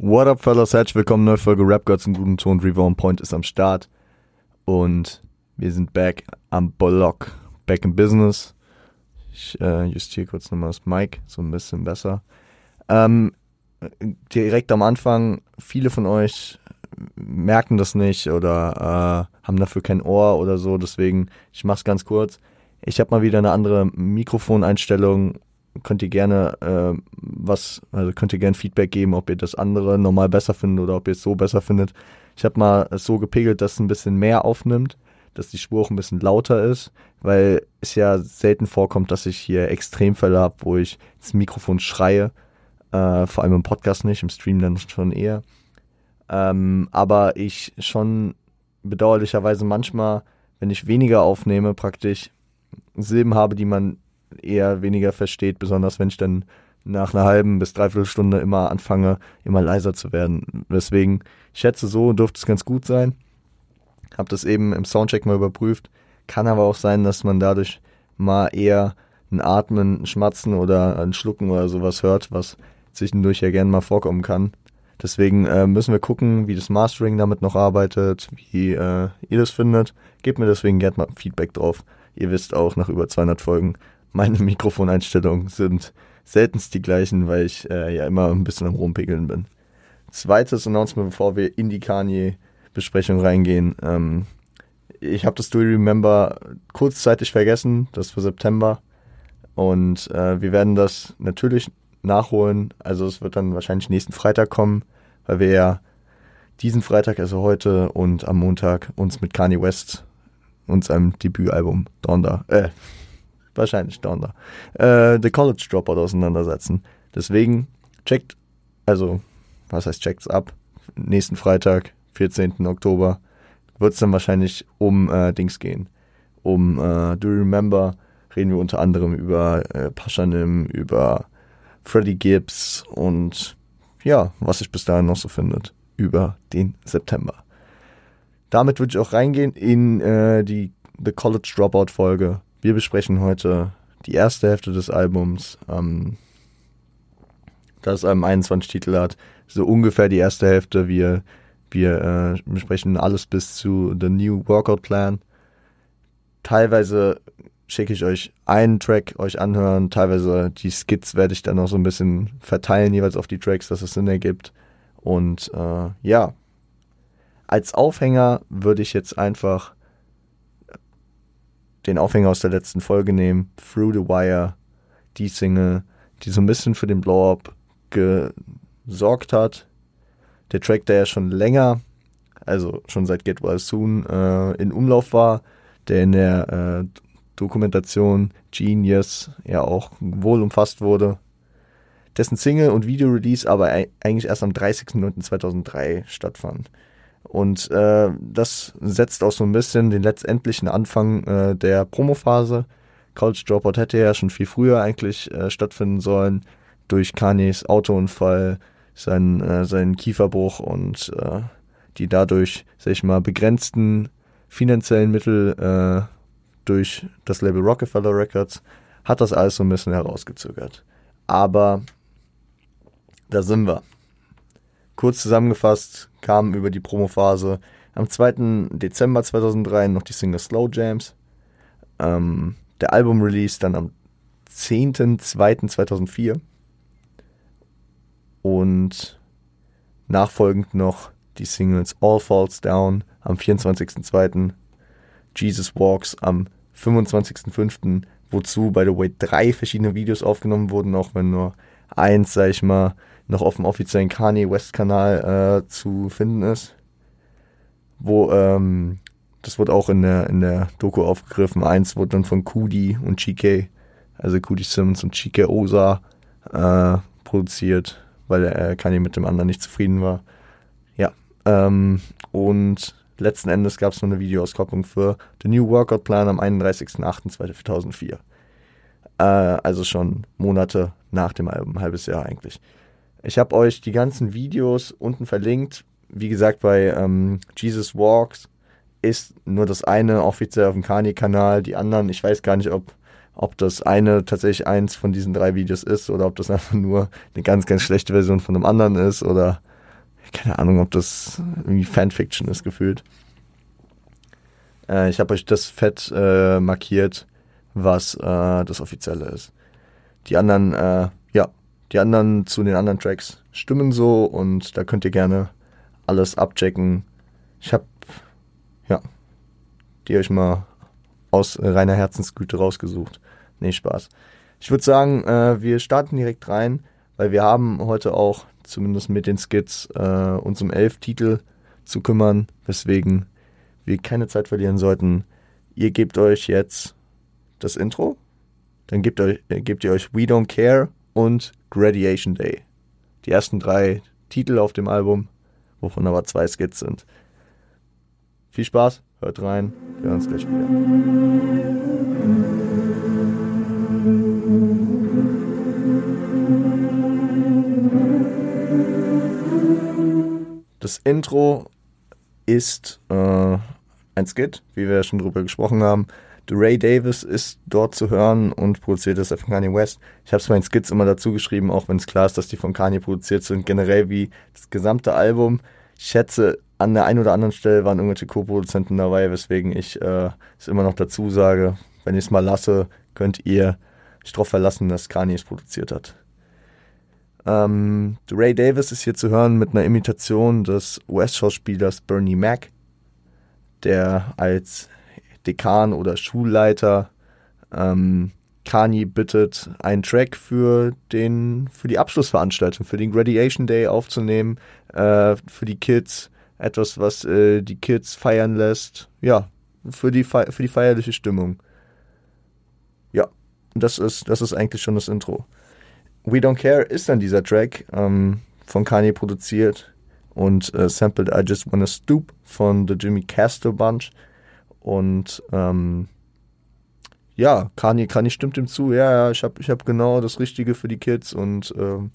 What up, fellas? Herzlich willkommen, neue Folge Rap Gods im guten Ton. Reborn Point ist am Start. Und wir sind back am Block. Back in Business. Ich äh, justiere kurz nochmal das Mic, so ein bisschen besser. Ähm, direkt am Anfang, viele von euch merken das nicht oder äh, haben dafür kein Ohr oder so. Deswegen, ich mach's ganz kurz. Ich habe mal wieder eine andere Mikrofoneinstellung könnt ihr gerne äh, was, also könnt ihr gerne Feedback geben, ob ihr das andere normal besser findet oder ob ihr es so besser findet. Ich habe mal so gepegelt, dass es ein bisschen mehr aufnimmt, dass die Spur auch ein bisschen lauter ist, weil es ja selten vorkommt, dass ich hier Extremfälle habe, wo ich das Mikrofon schreie. Äh, vor allem im Podcast nicht, im Stream dann schon eher. Ähm, aber ich schon bedauerlicherweise manchmal, wenn ich weniger aufnehme, praktisch Silben habe, die man eher weniger versteht, besonders wenn ich dann nach einer halben bis dreiviertel Stunde immer anfange, immer leiser zu werden. Deswegen, ich schätze, so dürfte es ganz gut sein. Hab das eben im Soundcheck mal überprüft. Kann aber auch sein, dass man dadurch mal eher ein Atmen, ein Schmatzen oder ein Schlucken oder sowas hört, was zwischendurch ja gerne mal vorkommen kann. Deswegen äh, müssen wir gucken, wie das Mastering damit noch arbeitet, wie äh, ihr das findet. Gebt mir deswegen gerne mal Feedback drauf. Ihr wisst auch, nach über 200 Folgen meine Mikrofoneinstellungen sind seltenst die gleichen, weil ich äh, ja immer ein bisschen am Rumpegeln bin. Zweites Announcement, bevor wir in die Kanye-Besprechung reingehen. Ähm, ich habe das Do You Remember kurzzeitig vergessen, das für September. Und äh, wir werden das natürlich nachholen. Also es wird dann wahrscheinlich nächsten Freitag kommen, weil wir ja diesen Freitag, also heute und am Montag uns mit Kanye West und seinem Debütalbum Donda, äh, wahrscheinlich Donner, äh, The College Dropout auseinandersetzen. Deswegen checkt, also, was heißt checkt's ab? Nächsten Freitag, 14. Oktober, wird es dann wahrscheinlich um äh, Dings gehen. Um äh, Do You Remember reden wir unter anderem über äh, Paschanim, über Freddie Gibbs und ja, was sich bis dahin noch so findet über den September. Damit würde ich auch reingehen in äh, die The College Dropout Folge. Wir besprechen heute die erste Hälfte des Albums, ähm, das ähm, 21 Titel hat. So ungefähr die erste Hälfte. Wir, wir äh, besprechen alles bis zu The New Workout Plan. Teilweise schicke ich euch einen Track euch anhören, teilweise die Skits werde ich dann noch so ein bisschen verteilen, jeweils auf die Tracks, dass es Sinn ergibt. Und äh, ja, als Aufhänger würde ich jetzt einfach den Aufhänger aus der letzten Folge nehmen, Through the Wire, die Single, die so ein bisschen für den Blow-Up gesorgt hat. Der Track, der ja schon länger, also schon seit Get Well Soon, äh, in Umlauf war, der in der äh, Dokumentation Genius ja auch wohl umfasst wurde, dessen Single und Video-Release aber eigentlich erst am 30.09.2003 stattfand. Und äh, das setzt auch so ein bisschen den letztendlichen Anfang äh, der Promophase. College Dropout hätte ja schon viel früher eigentlich äh, stattfinden sollen. Durch Kanyes Autounfall, seinen, äh, seinen Kieferbruch und äh, die dadurch, sag ich mal, begrenzten finanziellen Mittel äh, durch das Label Rockefeller Records hat das alles so ein bisschen herausgezögert. Aber da sind wir. Kurz zusammengefasst kam über die Promophase am 2. Dezember 2003 noch die Single Slow Jams. Ähm, der Album-Release dann am 10.02.2004. Und nachfolgend noch die Singles All Falls Down am 24.02. Jesus Walks am 25.05. Wozu, by the way, drei verschiedene Videos aufgenommen wurden, auch wenn nur eins, sag ich mal, noch auf dem offiziellen Kanye West Kanal äh, zu finden ist. Wo, ähm, das wurde auch in der, in der Doku aufgegriffen. Eins wurde dann von Kudi und Chike, also Kudi Simmons und Chike Osa, äh, produziert, weil er äh, Kanye mit dem anderen nicht zufrieden war. Ja, ähm, und letzten Endes gab es noch eine Videoauskopplung für The New Workout Plan am 31.08.2004. Äh, also schon Monate nach dem Album, ein halbes Jahr eigentlich. Ich habe euch die ganzen Videos unten verlinkt. Wie gesagt, bei ähm, Jesus Walks ist nur das eine offiziell auf dem Kani-Kanal. Die anderen, ich weiß gar nicht, ob, ob das eine tatsächlich eins von diesen drei Videos ist oder ob das einfach nur eine ganz, ganz schlechte Version von einem anderen ist oder keine Ahnung, ob das irgendwie Fanfiction ist gefühlt. Äh, ich habe euch das fett äh, markiert, was äh, das offizielle ist. Die anderen, äh, die anderen zu den anderen Tracks stimmen so und da könnt ihr gerne alles abchecken. Ich habe, ja, die euch mal aus reiner Herzensgüte rausgesucht. Nee, Spaß. Ich würde sagen, äh, wir starten direkt rein, weil wir haben heute auch, zumindest mit den Skits, äh, uns um elf Titel zu kümmern, weswegen wir keine Zeit verlieren sollten. Ihr gebt euch jetzt das Intro, dann gebt, euch, gebt ihr euch We Don't Care und Gradiation Day. Die ersten drei Titel auf dem Album, wovon aber zwei Skits sind. Viel Spaß, hört rein, wir hören uns gleich wieder. Das Intro ist äh, ein Skit, wie wir schon drüber gesprochen haben. Ray Davis ist dort zu hören und produziert das von Kanye West. Ich habe es meinen Skits immer dazu geschrieben, auch wenn es klar ist, dass die von Kanye produziert sind. Generell wie das gesamte Album. Ich schätze, an der einen oder anderen Stelle waren irgendwelche Co-Produzenten dabei, weswegen ich äh, es immer noch dazu sage. Wenn ich es mal lasse, könnt ihr sich darauf verlassen, dass Kanye es produziert hat. Ähm, Ray Davis ist hier zu hören mit einer Imitation des US-Schauspielers Bernie Mac der als Dekan oder Schulleiter ähm, Kanye bittet, einen Track für den für die Abschlussveranstaltung, für den Graduation Day aufzunehmen, äh, für die Kids, etwas, was äh, die Kids feiern lässt, ja, für die für die feierliche Stimmung. Ja, das ist das ist eigentlich schon das Intro. We Don't Care ist dann dieser Track ähm, von Kanye produziert und äh, sampled I Just Wanna Stoop von The Jimmy Castle Bunch. Und ähm, ja, Kanye, Kanye stimmt ihm zu, ja, ja, ich habe ich hab genau das Richtige für die Kids und ähm,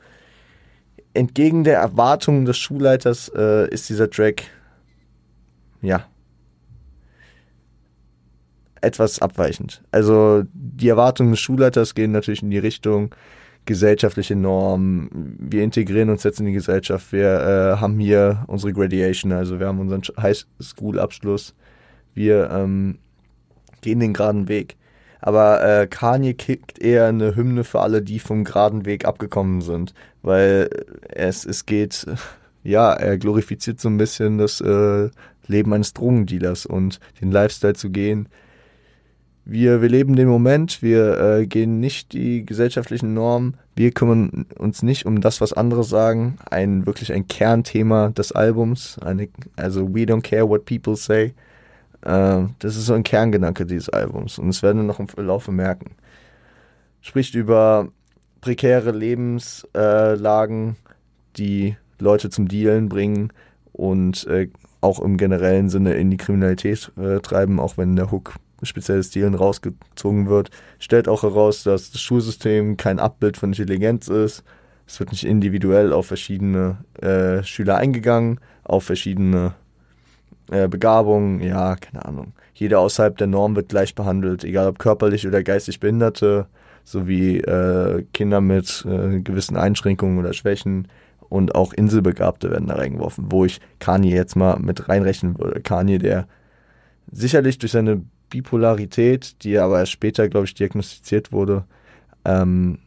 entgegen der Erwartungen des Schulleiters äh, ist dieser Track, ja, etwas abweichend. Also die Erwartungen des Schulleiters gehen natürlich in die Richtung, gesellschaftliche Normen. Wir integrieren uns jetzt in die Gesellschaft. Wir äh, haben hier unsere Graduation, also wir haben unseren Highschool-Abschluss. Wir ähm, gehen den geraden Weg. Aber äh, Kanye kickt eher eine Hymne für alle, die vom geraden Weg abgekommen sind. Weil es, es geht, ja, er glorifiziert so ein bisschen das äh, Leben eines Drogendealers und den Lifestyle zu gehen, wir, wir leben den Moment, wir äh, gehen nicht die gesellschaftlichen Normen, wir kümmern uns nicht um das, was andere sagen. Ein wirklich ein Kernthema des Albums, eine, also We Don't Care What People Say. Äh, das ist so ein Kerngedanke dieses Albums und das werden wir noch im Laufe merken. Spricht über prekäre Lebenslagen, die Leute zum Dealen bringen und äh, auch im generellen Sinne in die Kriminalität äh, treiben, auch wenn der Hook spezielles Dealen rausgezogen wird, stellt auch heraus, dass das Schulsystem kein Abbild von Intelligenz ist. Es wird nicht individuell auf verschiedene äh, Schüler eingegangen, auf verschiedene äh, Begabungen, ja, keine Ahnung. Jeder außerhalb der Norm wird gleich behandelt, egal ob körperlich oder geistig Behinderte, sowie äh, Kinder mit äh, gewissen Einschränkungen oder Schwächen und auch Inselbegabte werden da reingeworfen, wo ich Kanye jetzt mal mit reinrechnen würde. Kanye, der sicherlich durch seine Bipolarität, die aber erst später, glaube ich, diagnostiziert wurde, ähm,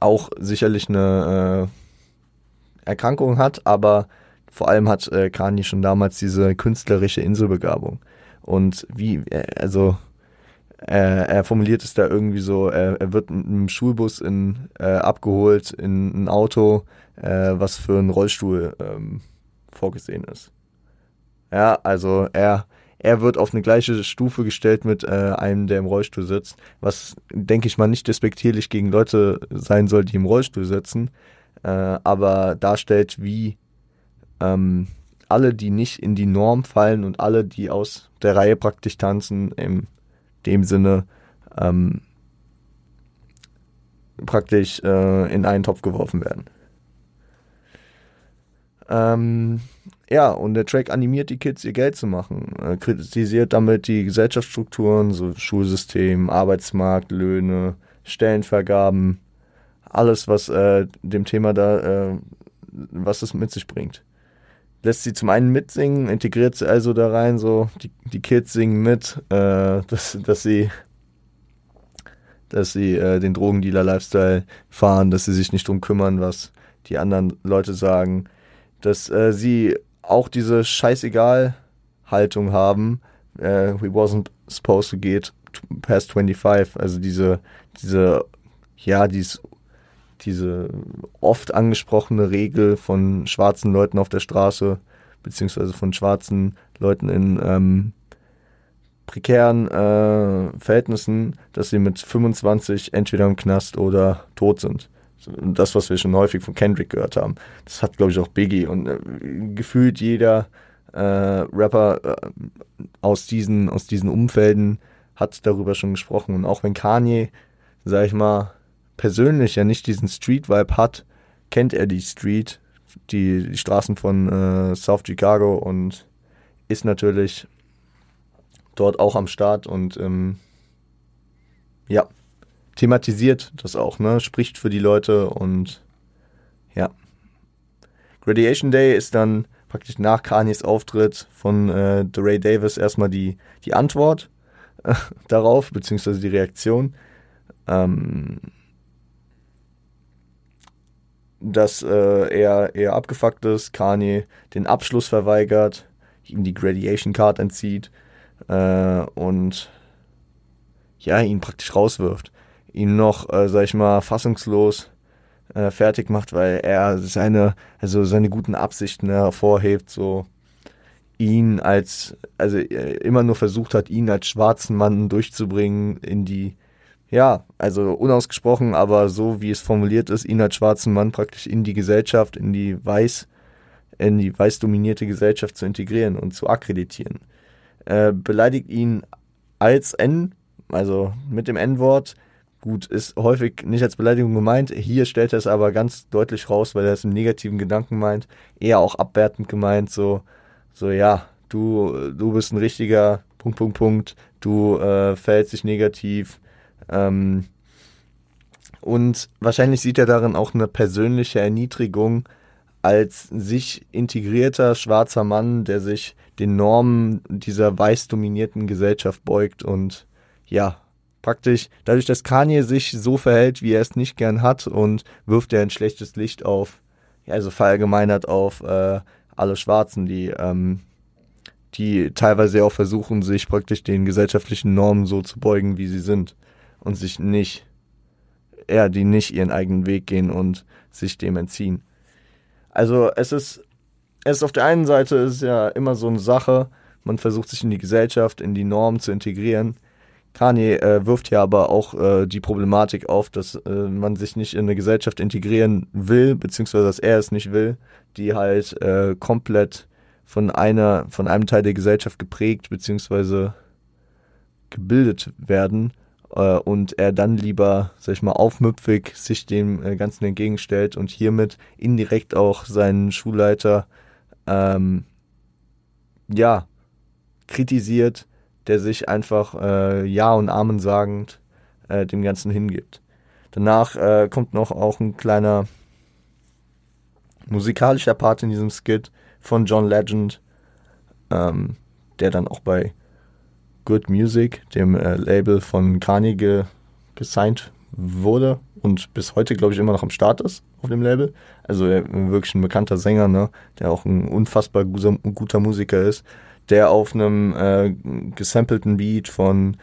auch sicherlich eine äh, Erkrankung hat, aber vor allem hat äh, Kanye schon damals diese künstlerische Inselbegabung. Und wie, äh, also äh, er formuliert es da irgendwie so, er, er wird mit einem Schulbus in, äh, abgeholt in ein Auto, äh, was für einen Rollstuhl ähm, vorgesehen ist. Ja, also er er wird auf eine gleiche Stufe gestellt mit äh, einem, der im Rollstuhl sitzt, was, denke ich mal, nicht despektierlich gegen Leute sein soll, die im Rollstuhl sitzen, äh, aber darstellt, wie ähm, alle, die nicht in die Norm fallen und alle, die aus der Reihe praktisch tanzen, in dem Sinne ähm, praktisch äh, in einen Topf geworfen werden. Ähm, ja, und der Track animiert die Kids, ihr Geld zu machen. Er kritisiert damit die Gesellschaftsstrukturen, so Schulsystem, Arbeitsmarkt, Löhne, Stellenvergaben, alles, was äh, dem Thema da, äh, was es mit sich bringt. Lässt sie zum einen mitsingen, integriert sie also da rein, so die, die Kids singen mit, äh, dass, dass sie dass sie äh, den Drogendealer-Lifestyle fahren, dass sie sich nicht drum kümmern, was die anderen Leute sagen, dass äh, sie auch diese Scheißegal-Haltung haben. Äh, we wasn't supposed to get past 25, also diese, diese, ja, dies, diese oft angesprochene Regel von schwarzen Leuten auf der Straße, beziehungsweise von schwarzen Leuten in ähm, prekären äh, Verhältnissen, dass sie mit 25 entweder im Knast oder tot sind. Das, was wir schon häufig von Kendrick gehört haben. Das hat, glaube ich, auch Biggie. Und äh, gefühlt jeder äh, Rapper äh, aus, diesen, aus diesen Umfelden hat darüber schon gesprochen. Und auch wenn Kanye, sag ich mal, persönlich ja nicht diesen Street-Vibe hat, kennt er die Street, die, die Straßen von äh, South Chicago und ist natürlich dort auch am Start und ähm, ja, thematisiert das auch, ne? Spricht für die Leute und ja. Graduation Day ist dann praktisch nach Kanyes Auftritt von äh, Ray Davis erstmal die, die Antwort äh, darauf, beziehungsweise die Reaktion. Ähm, dass äh, er eher abgefuckt ist, Kanye den Abschluss verweigert, ihm die Graduation Card entzieht äh, und ja, ihn praktisch rauswirft. Ihn noch, äh, sag ich mal, fassungslos äh, fertig macht, weil er seine, also seine guten Absichten hervorhebt, so ihn als, also äh, immer nur versucht hat, ihn als schwarzen Mann durchzubringen in die, ja, also unausgesprochen, aber so wie es formuliert ist, ihn als schwarzen Mann praktisch in die Gesellschaft, in die weiß, in die weiß dominierte Gesellschaft zu integrieren und zu akkreditieren äh, beleidigt ihn als N, also mit dem N-Wort. Gut, ist häufig nicht als Beleidigung gemeint. Hier stellt er es aber ganz deutlich raus, weil er es im negativen Gedanken meint. Eher auch abwertend gemeint, so, so ja, du, du bist ein richtiger Punkt, Punkt, Punkt. Du äh, verhältst dich negativ. Ähm, und wahrscheinlich sieht er darin auch eine persönliche Erniedrigung als sich integrierter schwarzer Mann, der sich den Normen dieser weiß dominierten Gesellschaft beugt und ja, praktisch dadurch, dass Kanye sich so verhält, wie er es nicht gern hat und wirft er ein schlechtes Licht auf, also verallgemeinert auf äh, alle Schwarzen, die ähm, die teilweise auch versuchen, sich praktisch den gesellschaftlichen Normen so zu beugen, wie sie sind und sich nicht, ja, die nicht ihren eigenen Weg gehen und sich dem entziehen. Also es ist, es ist auf der einen Seite ist ja immer so eine Sache, man versucht sich in die Gesellschaft, in die Normen zu integrieren. Kanye äh, wirft ja aber auch äh, die Problematik auf, dass äh, man sich nicht in eine Gesellschaft integrieren will, beziehungsweise dass er es nicht will, die halt äh, komplett von einer, von einem Teil der Gesellschaft geprägt, beziehungsweise gebildet werden und er dann lieber, sag ich mal, aufmüpfig sich dem äh, Ganzen entgegenstellt und hiermit indirekt auch seinen Schulleiter ähm, ja kritisiert, der sich einfach äh, Ja und Amen sagend äh, dem Ganzen hingibt. Danach äh, kommt noch auch ein kleiner musikalischer Part in diesem Skit von John Legend, ähm, der dann auch bei Good Music, dem äh, Label von Kanye, ge gesigned wurde und bis heute, glaube ich, immer noch am Start ist auf dem Label. Also er, wirklich ein bekannter Sänger, ne, der auch ein unfassbar guter, guter Musiker ist, der auf einem äh, gesampelten Beat von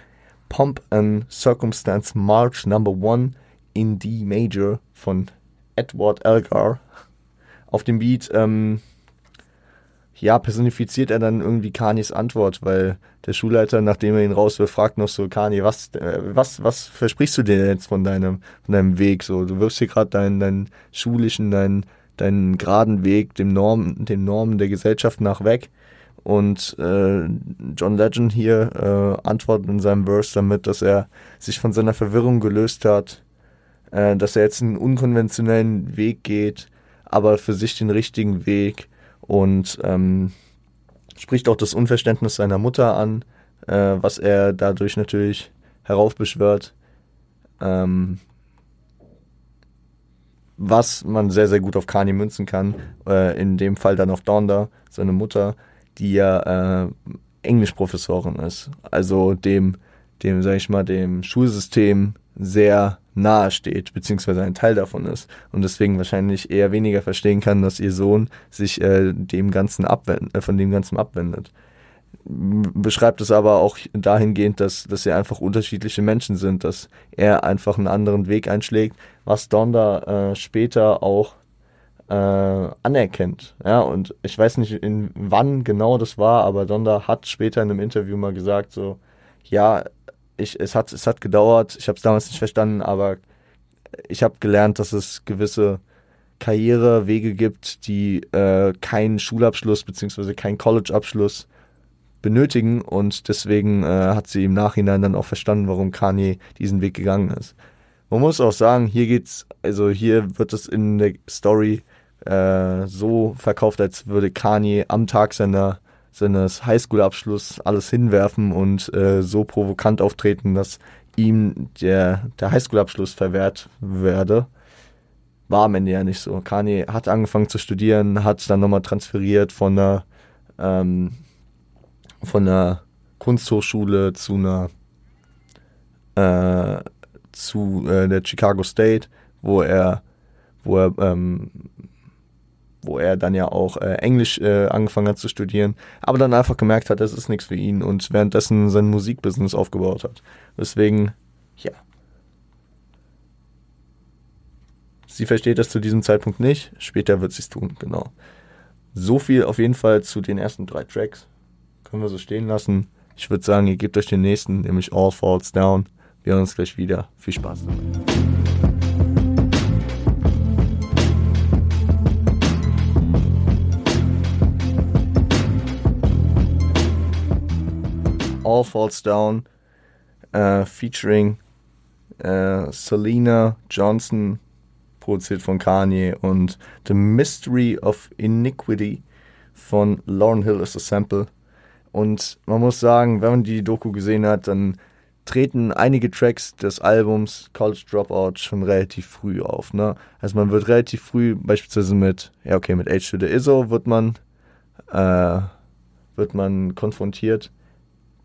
Pomp and Circumstance March Number One in D Major von Edward Elgar auf dem Beat ähm, ja, personifiziert er dann irgendwie Kanyes Antwort, weil der Schulleiter, nachdem er ihn rauswirft, fragt noch so, Kanye, was, äh, was, was versprichst du dir jetzt von deinem, von deinem Weg? So, du wirfst hier gerade deinen, deinen schulischen, deinen, deinen geraden Weg, dem Norm, den Normen der Gesellschaft nach weg. Und äh, John Legend hier äh, antwortet in seinem Verse damit, dass er sich von seiner Verwirrung gelöst hat, äh, dass er jetzt einen unkonventionellen Weg geht, aber für sich den richtigen Weg und ähm, spricht auch das Unverständnis seiner Mutter an, äh, was er dadurch natürlich heraufbeschwört. Ähm, was man sehr, sehr gut auf Kanye münzen kann. Äh, in dem Fall dann auf Donda, seine Mutter, die ja äh, Englischprofessorin ist. Also dem, dem, sag ich mal, dem Schulsystem sehr nahe steht, beziehungsweise ein Teil davon ist und deswegen wahrscheinlich eher weniger verstehen kann, dass ihr Sohn sich äh, dem Ganzen abwendet, äh, von dem Ganzen abwendet. Beschreibt es aber auch dahingehend, dass, dass sie einfach unterschiedliche Menschen sind, dass er einfach einen anderen Weg einschlägt, was Donda äh, später auch äh, anerkennt. Ja, und ich weiß nicht, in wann genau das war, aber Donda hat später in einem Interview mal gesagt, so, ja, ich, es, hat, es hat gedauert, ich habe es damals nicht verstanden, aber ich habe gelernt, dass es gewisse Karrierewege gibt, die äh, keinen Schulabschluss bzw. keinen College-Abschluss benötigen und deswegen äh, hat sie im Nachhinein dann auch verstanden, warum Kanye diesen Weg gegangen ist. Man muss auch sagen, hier geht's, also hier wird es in der Story äh, so verkauft, als würde Kanye am Tag seiner seines Highschool-Abschluss alles hinwerfen und äh, so provokant auftreten, dass ihm der, der Highschool-Abschluss verwehrt werde. War am Ende ja nicht so. Kanye hat angefangen zu studieren, hat dann nochmal transferiert von einer, ähm, von einer Kunsthochschule zu einer äh, zu äh, der Chicago State, wo er, wo er ähm, wo er dann ja auch äh, Englisch äh, angefangen hat zu studieren, aber dann einfach gemerkt hat, das ist nichts für ihn und währenddessen sein Musikbusiness aufgebaut hat. Deswegen, ja. Sie versteht das zu diesem Zeitpunkt nicht, später wird sie es tun, genau. So viel auf jeden Fall zu den ersten drei Tracks. Können wir so stehen lassen. Ich würde sagen, ihr gebt euch den nächsten, nämlich All Falls Down. Wir hören uns gleich wieder. Viel Spaß All Falls Down, äh, featuring äh, Selena Johnson, produziert von Kanye, und The Mystery of Iniquity von Lauren Hill ist das Sample. Und man muss sagen, wenn man die Doku gesehen hat, dann treten einige Tracks des Albums College Dropout schon relativ früh auf. Ne? Also man wird relativ früh, beispielsweise mit, ja okay, mit Age to the Izzo wird man, äh, wird man konfrontiert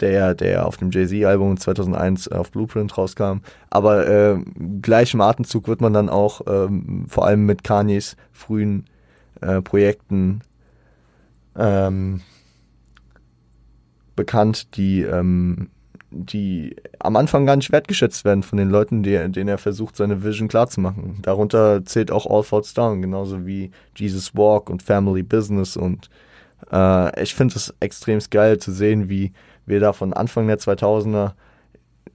der, der auf dem Jay-Z-Album 2001 auf Blueprint rauskam. Aber äh, gleich im Atemzug wird man dann auch ähm, vor allem mit Kanyes frühen äh, Projekten ähm, bekannt, die, ähm, die am Anfang gar nicht wertgeschätzt werden von den Leuten, die, denen er versucht, seine Vision klarzumachen. Darunter zählt auch All Falls Down, genauso wie Jesus Walk und Family Business und äh, ich finde es extrem geil zu sehen, wie wir da von Anfang der 2000er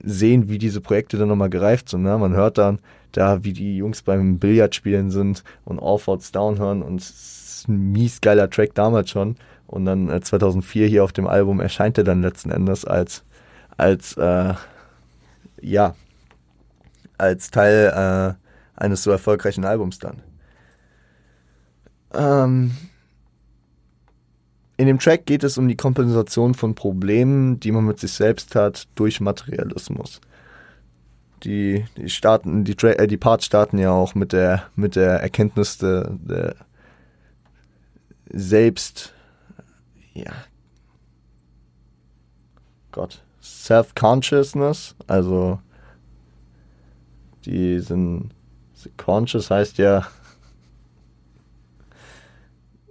sehen, wie diese Projekte dann nochmal gereift sind. Ne? Man hört dann da, wie die Jungs beim Billardspielen sind und All Falls Down hören und es ist ein mies geiler Track damals schon. Und dann äh, 2004 hier auf dem Album erscheint er dann letzten Endes als, als, äh, ja, als Teil äh, eines so erfolgreichen Albums dann. Ähm, in dem Track geht es um die Kompensation von Problemen, die man mit sich selbst hat, durch Materialismus. Die, die starten, die, äh, die Parts starten ja auch mit der, mit der Erkenntnis der, der selbst, ja, Gott, Self-Consciousness, also die sind, conscious heißt ja,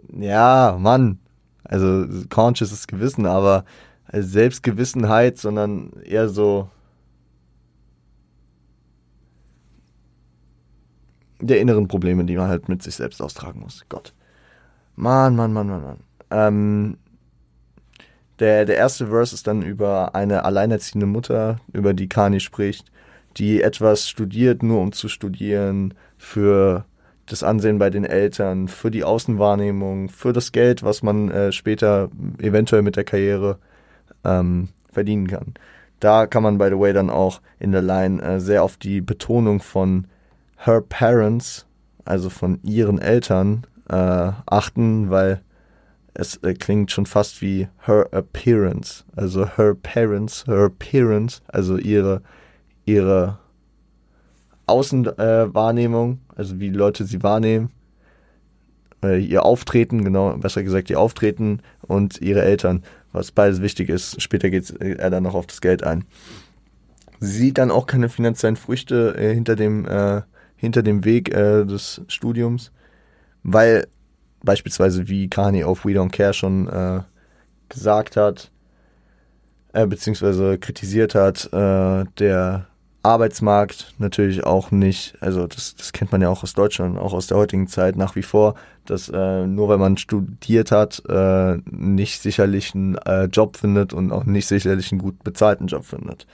ja, Mann, also conscious ist Gewissen, aber Selbstgewissenheit, sondern eher so der inneren Probleme, die man halt mit sich selbst austragen muss. Gott. Mann, Mann, Mann, Mann, Mann. Ähm, der, der erste Verse ist dann über eine alleinerziehende Mutter, über die Kani spricht, die etwas studiert, nur um zu studieren, für das Ansehen bei den Eltern, für die Außenwahrnehmung, für das Geld, was man äh, später eventuell mit der Karriere ähm, verdienen kann. Da kann man, by the way, dann auch in der Line äh, sehr auf die Betonung von her parents, also von ihren Eltern, äh, achten, weil es äh, klingt schon fast wie her appearance, also her parents, her appearance, also ihre, ihre Außenwahrnehmung, also wie Leute sie wahrnehmen, äh, ihr Auftreten, genau, besser gesagt ihr Auftreten und ihre Eltern, was beides wichtig ist. Später geht er dann noch auf das Geld ein. Sie sieht dann auch keine finanziellen Früchte äh, hinter dem äh, hinter dem Weg äh, des Studiums, weil beispielsweise wie Kanye auf We Don't Care schon äh, gesagt hat, äh, beziehungsweise kritisiert hat, äh, der Arbeitsmarkt natürlich auch nicht, also das, das kennt man ja auch aus Deutschland, auch aus der heutigen Zeit nach wie vor, dass äh, nur weil man studiert hat, äh, nicht sicherlich einen äh, Job findet und auch nicht sicherlich einen gut bezahlten Job findet.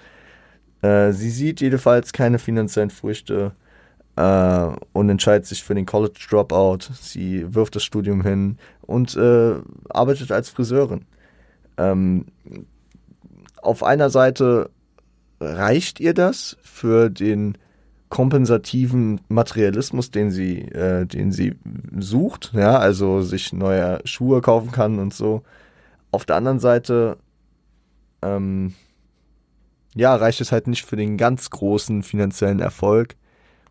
Äh, sie sieht jedenfalls keine finanziellen Früchte äh, und entscheidet sich für den College Dropout. Sie wirft das Studium hin und äh, arbeitet als Friseurin. Ähm, auf einer Seite reicht ihr das für den kompensativen Materialismus, den sie, äh, den sie sucht, ja, also sich neue Schuhe kaufen kann und so. Auf der anderen Seite, ähm, ja, reicht es halt nicht für den ganz großen finanziellen Erfolg,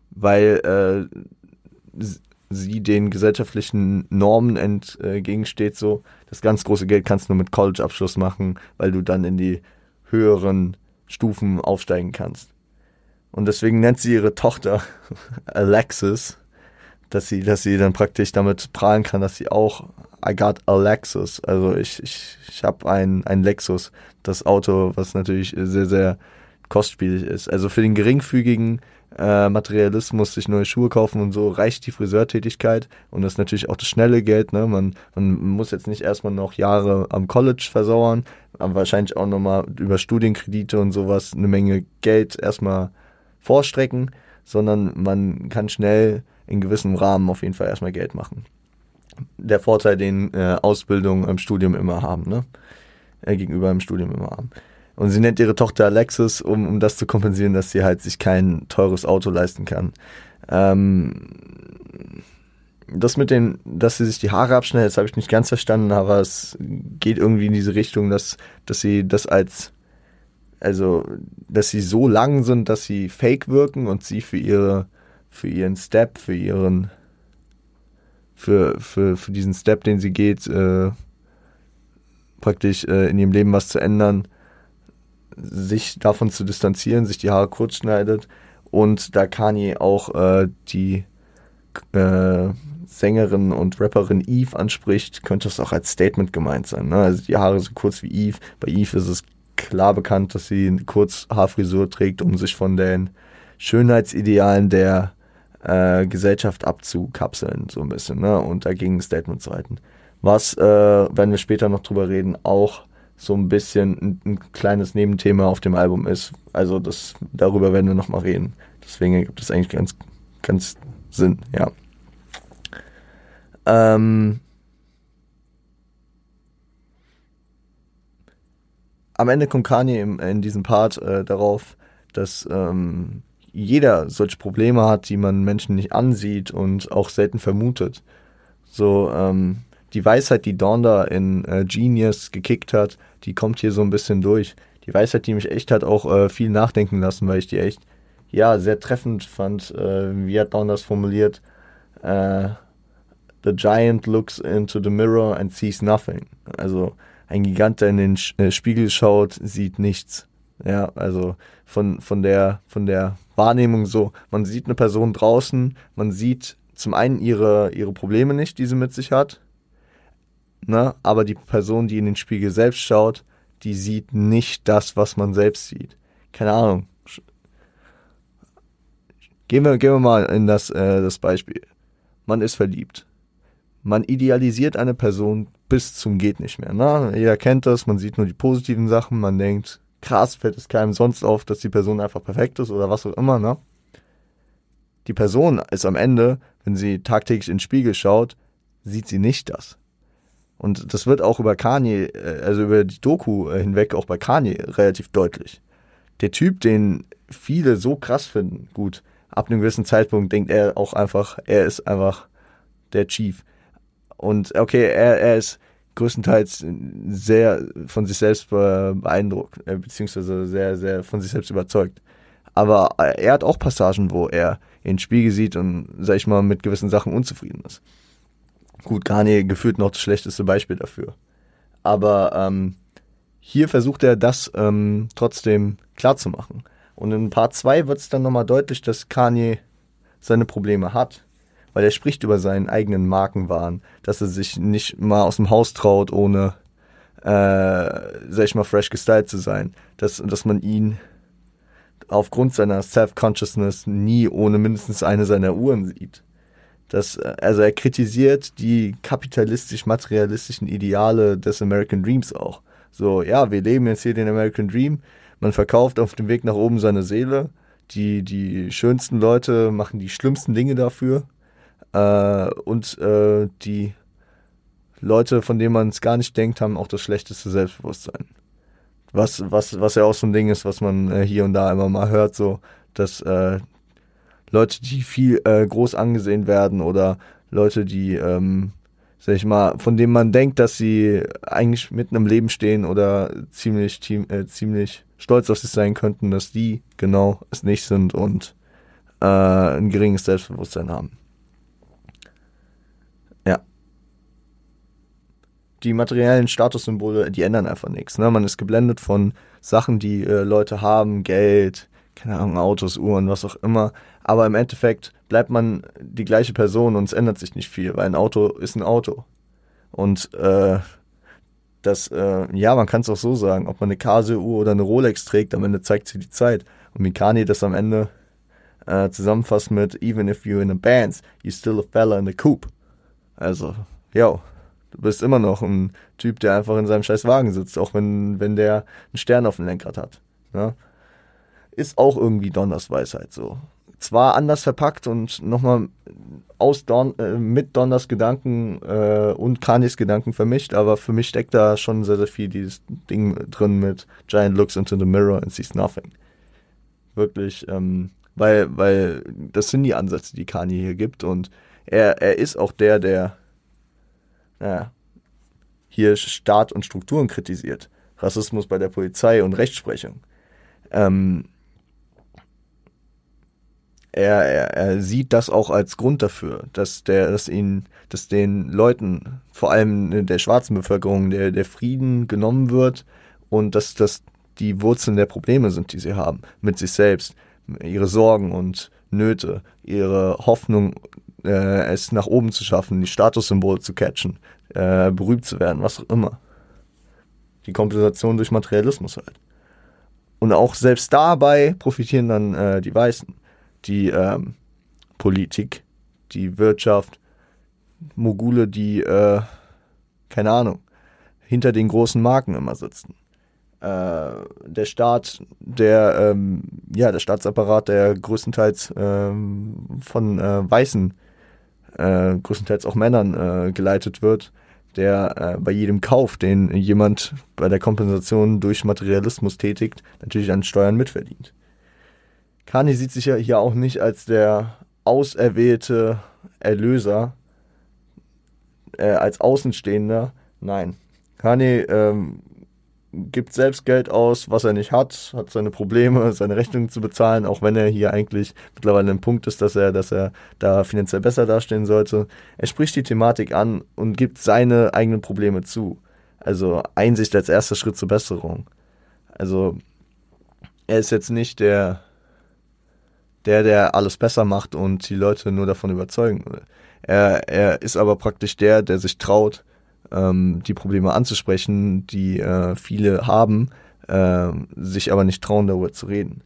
weil äh, sie den gesellschaftlichen Normen entgegensteht. So, das ganz große Geld kannst du nur mit College-Abschluss machen, weil du dann in die höheren Stufen aufsteigen kannst. Und deswegen nennt sie ihre Tochter Alexis, dass sie, dass sie dann praktisch damit prahlen kann, dass sie auch I got a Lexus. Also ich, ich, ich habe ein, ein Lexus, das Auto, was natürlich sehr, sehr kostspielig ist. Also für den geringfügigen äh, Materialismus, sich neue Schuhe kaufen und so, reicht die Friseurtätigkeit und das ist natürlich auch das schnelle Geld. Ne? Man, man muss jetzt nicht erstmal noch Jahre am College versauern, aber wahrscheinlich auch nochmal über Studienkredite und sowas eine Menge Geld erstmal vorstrecken, sondern man kann schnell in gewissem Rahmen auf jeden Fall erstmal Geld machen. Der Vorteil, den äh, Ausbildung im Studium immer haben, ne? Äh, gegenüber im Studium immer haben. Und sie nennt ihre Tochter Alexis, um, um das zu kompensieren, dass sie halt sich kein teures Auto leisten kann. Ähm, das mit den, dass sie sich die Haare abschneidet, das habe ich nicht ganz verstanden, aber es geht irgendwie in diese Richtung, dass, dass sie das als, also, dass sie so lang sind, dass sie fake wirken und sie für ihre, für ihren Step, für ihren, für, für, für diesen Step, den sie geht, äh, praktisch äh, in ihrem Leben was zu ändern, sich davon zu distanzieren, sich die Haare kurz schneidet und da Kanye auch äh, die äh, Sängerin und Rapperin Eve anspricht, könnte das auch als Statement gemeint sein. Ne? Also die Haare so kurz wie Eve. Bei Eve ist es klar bekannt, dass sie eine Kurzhaarfrisur trägt, um sich von den Schönheitsidealen der äh, Gesellschaft abzukapseln, so ein bisschen, ne? und dagegen ein Statement zu halten. Was, äh, werden wir später noch drüber reden, auch so ein bisschen ein, ein, kleines Nebenthema auf dem Album ist. Also das, darüber werden wir nochmal reden. Deswegen ergibt es eigentlich ganz, ganz Sinn, ja. Ähm, am Ende kommt Kanye im, in diesem Part äh, darauf, dass ähm, jeder solche Probleme hat, die man Menschen nicht ansieht und auch selten vermutet. So, ähm, die Weisheit, die Dawn da in äh, Genius gekickt hat, die kommt hier so ein bisschen durch. Die Weisheit, die mich echt hat auch äh, viel nachdenken lassen, weil ich die echt, ja, sehr treffend fand. Äh, wie hat Dawn das formuliert? Äh, the giant looks into the mirror and sees nothing. Also ein Gigant, der in den äh, Spiegel schaut, sieht nichts. Ja, also von, von, der, von der Wahrnehmung so, man sieht eine Person draußen, man sieht zum einen ihre, ihre Probleme nicht, die sie mit sich hat, ne? aber die Person, die in den Spiegel selbst schaut, die sieht nicht das, was man selbst sieht. Keine Ahnung. Gehen wir, gehen wir mal in das, äh, das Beispiel. Man ist verliebt. Man idealisiert eine Person bis zum geht nicht mehr. Ne? Jeder kennt das, man sieht nur die positiven Sachen, man denkt, krass, fällt es keinem sonst auf, dass die Person einfach perfekt ist oder was auch immer. Ne? Die Person ist am Ende, wenn sie tagtäglich in den Spiegel schaut, sieht sie nicht das. Und das wird auch über Kanye, äh, also über die Doku äh, hinweg, auch bei Kanye relativ deutlich. Der Typ, den viele so krass finden, gut, ab einem gewissen Zeitpunkt denkt er auch einfach, er ist einfach der Chief. Und okay, er, er ist größtenteils sehr von sich selbst beeindruckt, äh, beziehungsweise sehr, sehr von sich selbst überzeugt. Aber er hat auch Passagen, wo er in den Spiegel sieht und, sag ich mal, mit gewissen Sachen unzufrieden ist. Gut, Kanye gefühlt noch das schlechteste Beispiel dafür. Aber ähm, hier versucht er das ähm, trotzdem klarzumachen. Und in Part 2 wird es dann nochmal deutlich, dass Kanye seine Probleme hat. Weil er spricht über seinen eigenen Markenwahn, dass er sich nicht mal aus dem Haus traut, ohne, äh, sag ich mal, fresh gestylt zu sein. Dass, dass man ihn aufgrund seiner Self-Consciousness nie ohne mindestens eine seiner Uhren sieht. Das, also er kritisiert die kapitalistisch-materialistischen Ideale des American Dreams auch. So, ja, wir leben jetzt hier den American Dream. Man verkauft auf dem Weg nach oben seine Seele. Die, die schönsten Leute machen die schlimmsten Dinge dafür. Äh, und äh, die Leute, von denen man es gar nicht denkt, haben auch das schlechteste Selbstbewusstsein. Was, was, was ja auch so ein Ding ist, was man äh, hier und da immer mal hört, so, dass äh, Leute, die viel äh, groß angesehen werden oder Leute, die, ähm, sag ich mal, von denen man denkt, dass sie eigentlich mitten im Leben stehen oder ziemlich, äh, ziemlich stolz auf sich sein könnten, dass die genau es nicht sind und äh, ein geringes Selbstbewusstsein haben. Ja. Die materiellen Statussymbole, die ändern einfach nichts. Ne? Man ist geblendet von Sachen, die äh, Leute haben, Geld, keine Ahnung, Autos, Uhren, was auch immer. Aber im Endeffekt bleibt man die gleiche Person und es ändert sich nicht viel, weil ein Auto ist ein Auto. Und äh, das, äh, ja, man kann es auch so sagen, ob man eine Casio-Uhr oder eine Rolex trägt, am Ende zeigt sie die Zeit. Und Mikani das am Ende äh, zusammenfasst mit Even if you're in a band, you're still a fella in the coupe. Also, yo, du bist immer noch ein Typ, der einfach in seinem scheiß Wagen sitzt, auch wenn, wenn der einen Stern auf dem Lenkrad hat. Ne? Ist auch irgendwie Donners Weisheit so. Zwar anders verpackt und nochmal aus Don, äh, mit Donners Gedanken äh, und Kanyes Gedanken vermischt, aber für mich steckt da schon sehr, sehr viel dieses Ding drin mit Giant looks into the mirror and sees nothing. Wirklich, ähm, weil, weil das sind die Ansätze, die Kanye hier gibt und er, er ist auch der, der naja, hier Staat und Strukturen kritisiert. Rassismus bei der Polizei und Rechtsprechung. Ähm, er, er, er sieht das auch als Grund dafür, dass der, dass ihn, dass den Leuten, vor allem der schwarzen Bevölkerung, der, der Frieden genommen wird und dass das die Wurzeln der Probleme sind, die sie haben, mit sich selbst, ihre Sorgen und Nöte, ihre Hoffnung, äh, es nach oben zu schaffen, die Statussymbole zu catchen, äh, berühmt zu werden, was auch immer. Die Kompensation durch Materialismus halt. Und auch selbst dabei profitieren dann äh, die Weißen die ähm, Politik, die Wirtschaft, Mogule, die, äh, keine Ahnung, hinter den großen Marken immer sitzen. Äh, der Staat, der, ähm, ja, der Staatsapparat, der größtenteils ähm, von äh, Weißen, äh, größtenteils auch Männern äh, geleitet wird, der äh, bei jedem Kauf, den jemand bei der Kompensation durch Materialismus tätigt, natürlich an Steuern mitverdient. Kani sieht sich ja hier auch nicht als der auserwählte Erlöser, äh, als Außenstehender. Nein. Kani ähm, gibt selbst Geld aus, was er nicht hat, hat seine Probleme, seine Rechnungen zu bezahlen, auch wenn er hier eigentlich mittlerweile ein Punkt ist, dass er, dass er da finanziell besser dastehen sollte. Er spricht die Thematik an und gibt seine eigenen Probleme zu. Also Einsicht als erster Schritt zur Besserung. Also er ist jetzt nicht der der, der alles besser macht und die Leute nur davon überzeugen will. Er, er ist aber praktisch der, der sich traut, ähm, die Probleme anzusprechen, die äh, viele haben, äh, sich aber nicht trauen, darüber zu reden.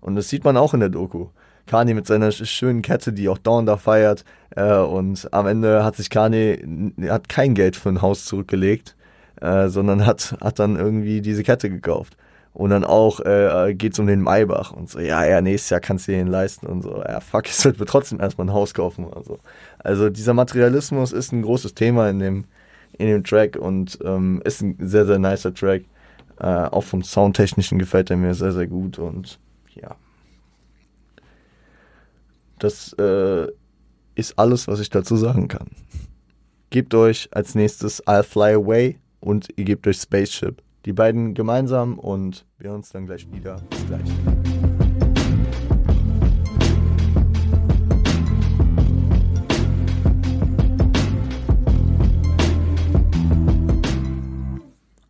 Und das sieht man auch in der Doku. Kanye mit seiner schönen Kette, die auch Dawn da feiert. Äh, und am Ende hat sich Kanye hat kein Geld für ein Haus zurückgelegt, äh, sondern hat, hat dann irgendwie diese Kette gekauft. Und dann auch äh, geht's um den Maybach und so, ja, ja, nächstes Jahr kannst du den leisten und so, ja, fuck, ich sollte mir trotzdem erstmal ein Haus kaufen oder so. Also dieser Materialismus ist ein großes Thema in dem, in dem Track und ähm, ist ein sehr, sehr nicer Track. Äh, auch vom Soundtechnischen gefällt er mir sehr, sehr gut und ja. Das äh, ist alles, was ich dazu sagen kann. Gebt euch als nächstes I'll Fly Away und ihr gebt euch Spaceship die beiden gemeinsam und wir hören uns dann gleich wieder. Bis gleich.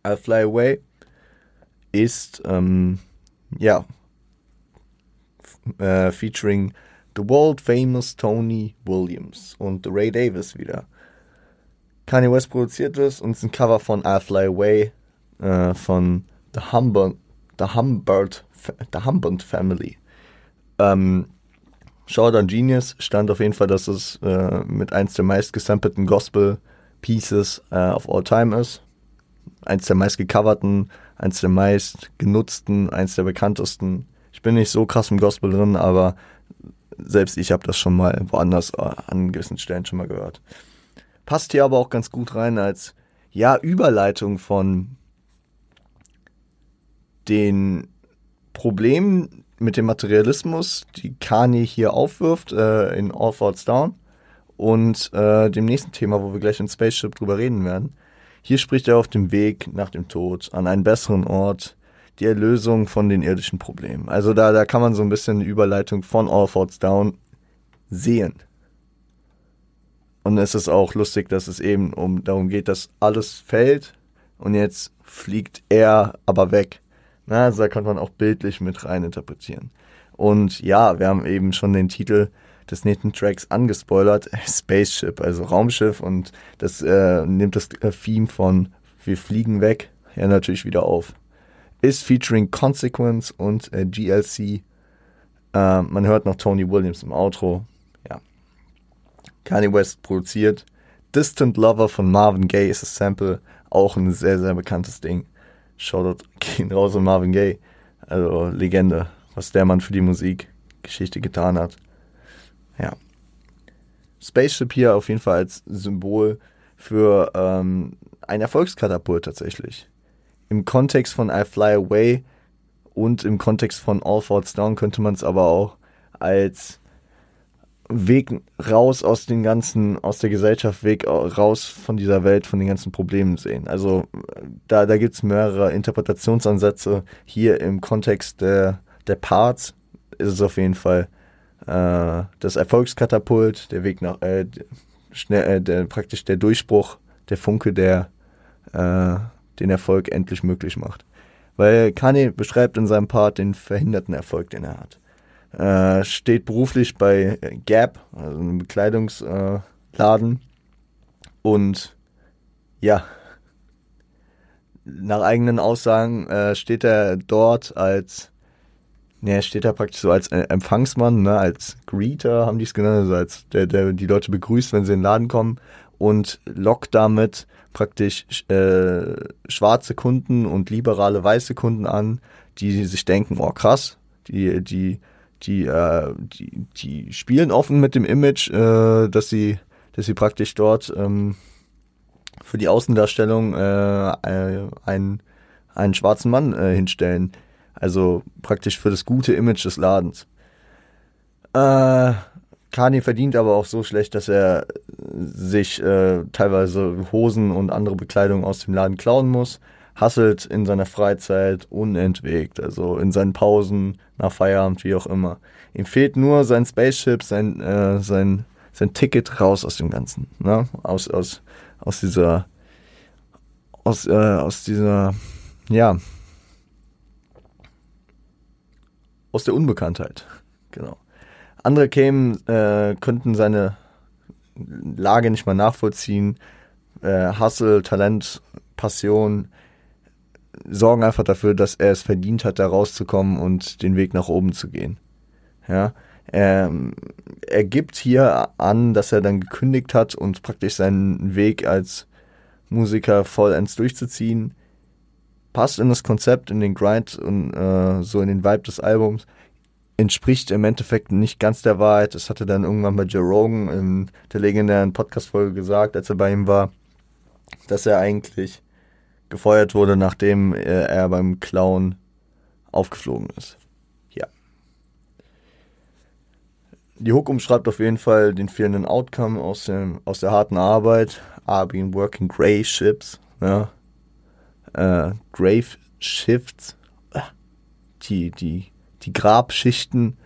I'll Fly Away ist ähm, ja äh, featuring the world famous Tony Williams und Ray Davis wieder. Kanye West produziert es und es ist ein Cover von I'll Fly Away äh, von The Humbert, The Humbert, The Humbert Family. Ähm, Short Genius stand auf jeden Fall, dass es äh, mit eins der meist gesampelten Gospel Pieces äh, of all time ist. Eins der meist gecoverten, eins der meist genutzten, eins der bekanntesten. Ich bin nicht so krass im Gospel drin, aber selbst ich habe das schon mal woanders äh, an gewissen Stellen schon mal gehört. Passt hier aber auch ganz gut rein als ja Überleitung von den Problemen mit dem Materialismus, die Kanye hier aufwirft äh, in All Falls Down und äh, dem nächsten Thema, wo wir gleich in Spaceship drüber reden werden. Hier spricht er auf dem Weg nach dem Tod an einen besseren Ort, die Erlösung von den irdischen Problemen. Also da, da kann man so ein bisschen eine Überleitung von All Falls Down sehen. Und es ist auch lustig, dass es eben um darum geht, dass alles fällt und jetzt fliegt er aber weg. Na, also da kann man auch bildlich mit rein interpretieren. Und ja, wir haben eben schon den Titel des nächsten Tracks angespoilert, Spaceship, also Raumschiff und das äh, nimmt das äh, Theme von Wir fliegen weg ja natürlich wieder auf ist featuring Consequence und äh, GLC. Äh, man hört noch Tony Williams im Outro. Ja. Kanye West produziert. Distant Lover von Marvin Gaye ist das Sample. Auch ein sehr, sehr bekanntes Ding. Shoutout gehen raus an Marvin Gaye. Also Legende, was der Mann für die Musikgeschichte getan hat. Ja. Spaceship hier auf jeden Fall als Symbol für ähm, ein Erfolgskatapult tatsächlich im Kontext von I Fly Away und im Kontext von All Falls Down könnte man es aber auch als Weg raus aus den ganzen, aus der Gesellschaft, Weg raus von dieser Welt, von den ganzen Problemen sehen. Also da, da gibt es mehrere Interpretationsansätze. Hier im Kontext der, der Parts ist es auf jeden Fall äh, das Erfolgskatapult, der Weg nach, äh, schnell, äh, der, praktisch der Durchbruch, der Funke, der äh, den Erfolg endlich möglich macht. Weil Kanye beschreibt in seinem Part den verhinderten Erfolg, den er hat. Äh, steht beruflich bei Gap, also einem Bekleidungsladen. Äh, und ja, nach eigenen Aussagen äh, steht er dort als, ne, steht er praktisch so als Empfangsmann, ne, als Greeter haben die es genannt, also als der, der die Leute begrüßt, wenn sie in den Laden kommen und lockt damit praktisch äh, schwarze Kunden und liberale weiße Kunden an, die sich denken, oh krass, die, die, die, äh, die, die spielen offen mit dem Image, äh, dass sie, dass sie praktisch dort ähm, für die Außendarstellung äh, äh einen, einen schwarzen Mann äh, hinstellen. Also praktisch für das gute Image des Ladens. Äh, Kanye verdient aber auch so schlecht, dass er sich äh, teilweise Hosen und andere Bekleidung aus dem Laden klauen muss. Hasselt in seiner Freizeit unentwegt, also in seinen Pausen, nach Feierabend, wie auch immer. Ihm fehlt nur sein Spaceship, sein, äh, sein, sein Ticket raus aus dem Ganzen. Ne? Aus, aus, aus dieser, aus, äh, aus dieser, ja, aus der Unbekanntheit. Genau. Andere kämen, äh, könnten seine Lage nicht mal nachvollziehen. Äh, Hustle, Talent, Passion sorgen einfach dafür, dass er es verdient hat, da rauszukommen und den Weg nach oben zu gehen. Ja, ähm, er gibt hier an, dass er dann gekündigt hat und praktisch seinen Weg als Musiker vollends durchzuziehen. Passt in das Konzept, in den Grind und äh, so in den Vibe des Albums entspricht im Endeffekt nicht ganz der Wahrheit. Das hatte dann irgendwann bei Joe Rogan in der legendären Podcast-Folge gesagt, als er bei ihm war, dass er eigentlich gefeuert wurde, nachdem er beim Clown aufgeflogen ist. Ja. Die Hook umschreibt auf jeden Fall den fehlenden Outcome aus, dem, aus der harten Arbeit. I've been working grave ships. Ja. Äh, grave shifts. Die, die die Grabschichten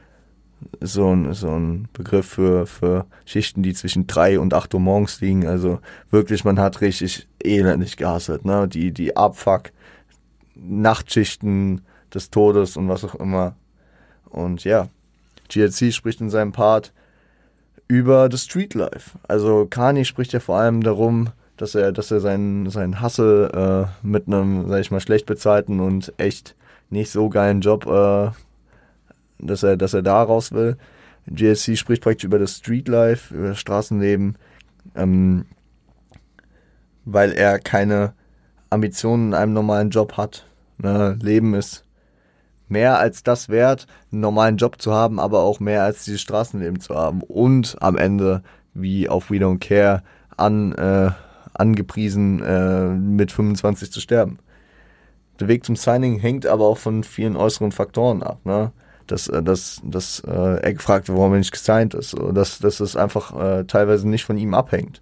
so ein, so ein Begriff für, für Schichten, die zwischen drei und acht Uhr morgens liegen. Also wirklich, man hat richtig elendig gehasselt, ne? Die, die Abfuck, Nachtschichten des Todes und was auch immer. Und ja, GLC spricht in seinem Part über das Streetlife. Also Kani spricht ja vor allem darum, dass er, dass er seinen, seinen Hassel äh, mit einem, sag ich mal, schlecht bezahlten und echt nicht so geilen Job, äh, dass er, dass er da raus will. GLC spricht praktisch über das Streetlife, über das Straßenleben, ähm, weil er keine Ambitionen in einem normalen Job hat. Ne? Leben ist mehr als das wert, einen normalen Job zu haben, aber auch mehr als dieses Straßenleben zu haben. Und am Ende, wie auf We Don't Care, an, äh, angepriesen, äh, mit 25 zu sterben. Der Weg zum Signing hängt aber auch von vielen äußeren Faktoren ab. Ne? Dass, äh, dass, dass äh, er gefragt wird, warum er nicht gesigned ist. Dass, dass es einfach äh, teilweise nicht von ihm abhängt.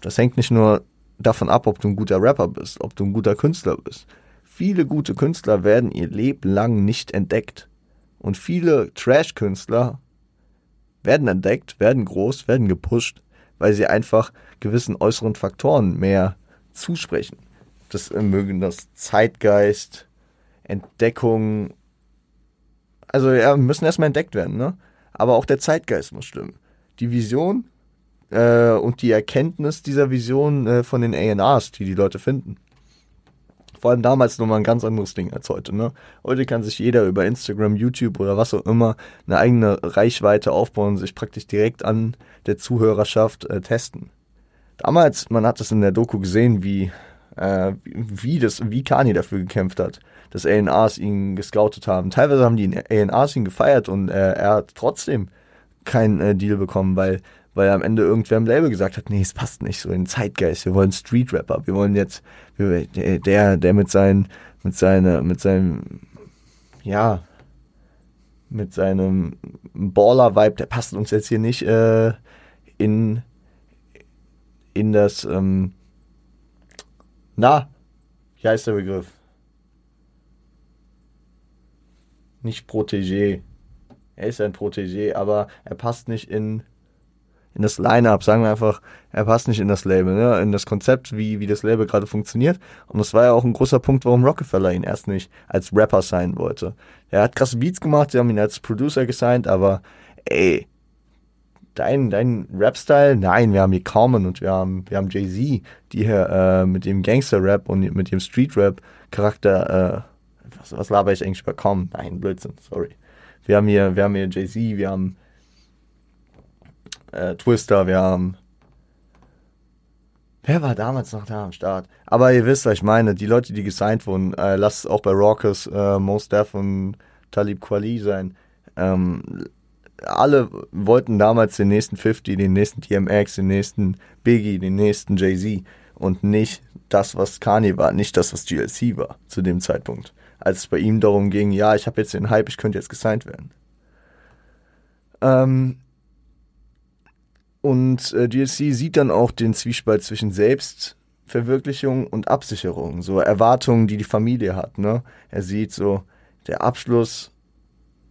Das hängt nicht nur davon ab, ob du ein guter Rapper bist, ob du ein guter Künstler bist. Viele gute Künstler werden ihr Leben lang nicht entdeckt. Und viele Trash-Künstler werden entdeckt, werden groß, werden gepusht, weil sie einfach gewissen äußeren Faktoren mehr zusprechen. Das äh, mögen das Zeitgeist, Entdeckung. Also ja, müssen erstmal entdeckt werden, ne? Aber auch der Zeitgeist muss stimmen. Die Vision äh, und die Erkenntnis dieser Vision äh, von den ANAs, die die Leute finden. Vor allem damals nochmal ein ganz anderes Ding als heute. Ne? Heute kann sich jeder über Instagram, YouTube oder was auch immer eine eigene Reichweite aufbauen und sich praktisch direkt an der Zuhörerschaft äh, testen. Damals, man hat es in der Doku gesehen, wie, äh, wie, das, wie Kanye dafür gekämpft hat, dass ANAs ihn gescoutet haben. Teilweise haben die ANAs ihn gefeiert und äh, er hat trotzdem keinen äh, Deal bekommen, weil weil am Ende irgendwer im Label gesagt hat, nee, es passt nicht so in den Zeitgeist. Wir wollen Street Rapper. Wir wollen jetzt der, der mit seinen, mit seiner, mit seinem, ja, mit seinem Baller-Vibe, der passt uns jetzt hier nicht äh, in, in das, ähm, na, wie heißt der Begriff? Nicht Protégé. Er ist ein Protégé, aber er passt nicht in in das Line-Up, sagen wir einfach, er passt nicht in das Label, ne? in das Konzept, wie, wie das Label gerade funktioniert. Und das war ja auch ein großer Punkt, warum Rockefeller ihn erst nicht als Rapper sein wollte. Er hat krasse Beats gemacht, sie haben ihn als Producer gesigned, aber ey, dein, dein Rap-Style, nein, wir haben hier Common und wir haben, wir haben Jay-Z, die hier äh, mit dem Gangster-Rap und mit dem Street-Rap-Charakter, äh, was, was laber ich eigentlich über Common? Nein, Blödsinn, sorry. Wir haben hier, wir haben hier Jay-Z, wir haben äh, Twister, wir haben. Wer war damals noch da am Start? Aber ihr wisst, was ich meine. Die Leute, die gesigned wurden, äh, lasst es auch bei Raucus, äh, Most Def und Talib Kweli sein. Ähm, alle wollten damals den nächsten 50, den nächsten DMX, den nächsten Biggie, den nächsten Jay-Z und nicht das, was Kanye war, nicht das, was GLC war zu dem Zeitpunkt. Als es bei ihm darum ging, ja, ich habe jetzt den Hype, ich könnte jetzt gesigned werden. Ähm, und äh, GLC sieht dann auch den Zwiespalt zwischen Selbstverwirklichung und Absicherung, so Erwartungen, die die Familie hat. Ne? Er sieht so, der Abschluss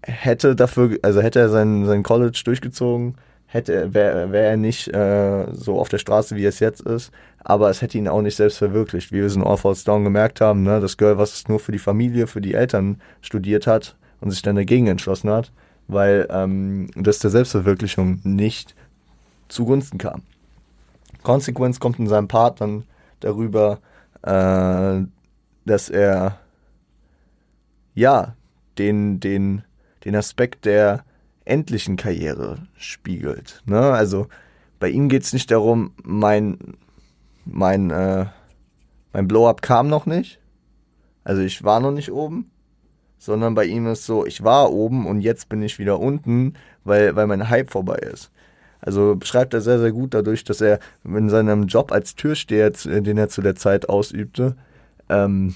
hätte dafür, also hätte er sein, sein College durchgezogen, hätte wäre wär er nicht äh, so auf der Straße, wie es jetzt ist, aber es hätte ihn auch nicht selbst verwirklicht, wie wir es in All Falls Down gemerkt haben, ne? das Girl, was es nur für die Familie, für die Eltern studiert hat und sich dann dagegen entschlossen hat, weil ähm, das der Selbstverwirklichung nicht zugunsten kam. Consequence kommt in seinem Part dann darüber, äh, dass er ja den, den, den Aspekt der endlichen Karriere spiegelt. Ne? Also bei ihm geht es nicht darum, mein, mein, äh, mein Blow-up kam noch nicht. Also ich war noch nicht oben. Sondern bei ihm ist so, ich war oben und jetzt bin ich wieder unten, weil, weil mein Hype vorbei ist. Also beschreibt er sehr, sehr gut dadurch, dass er in seinem Job als Türsteher, den er zu der Zeit ausübte, ähm,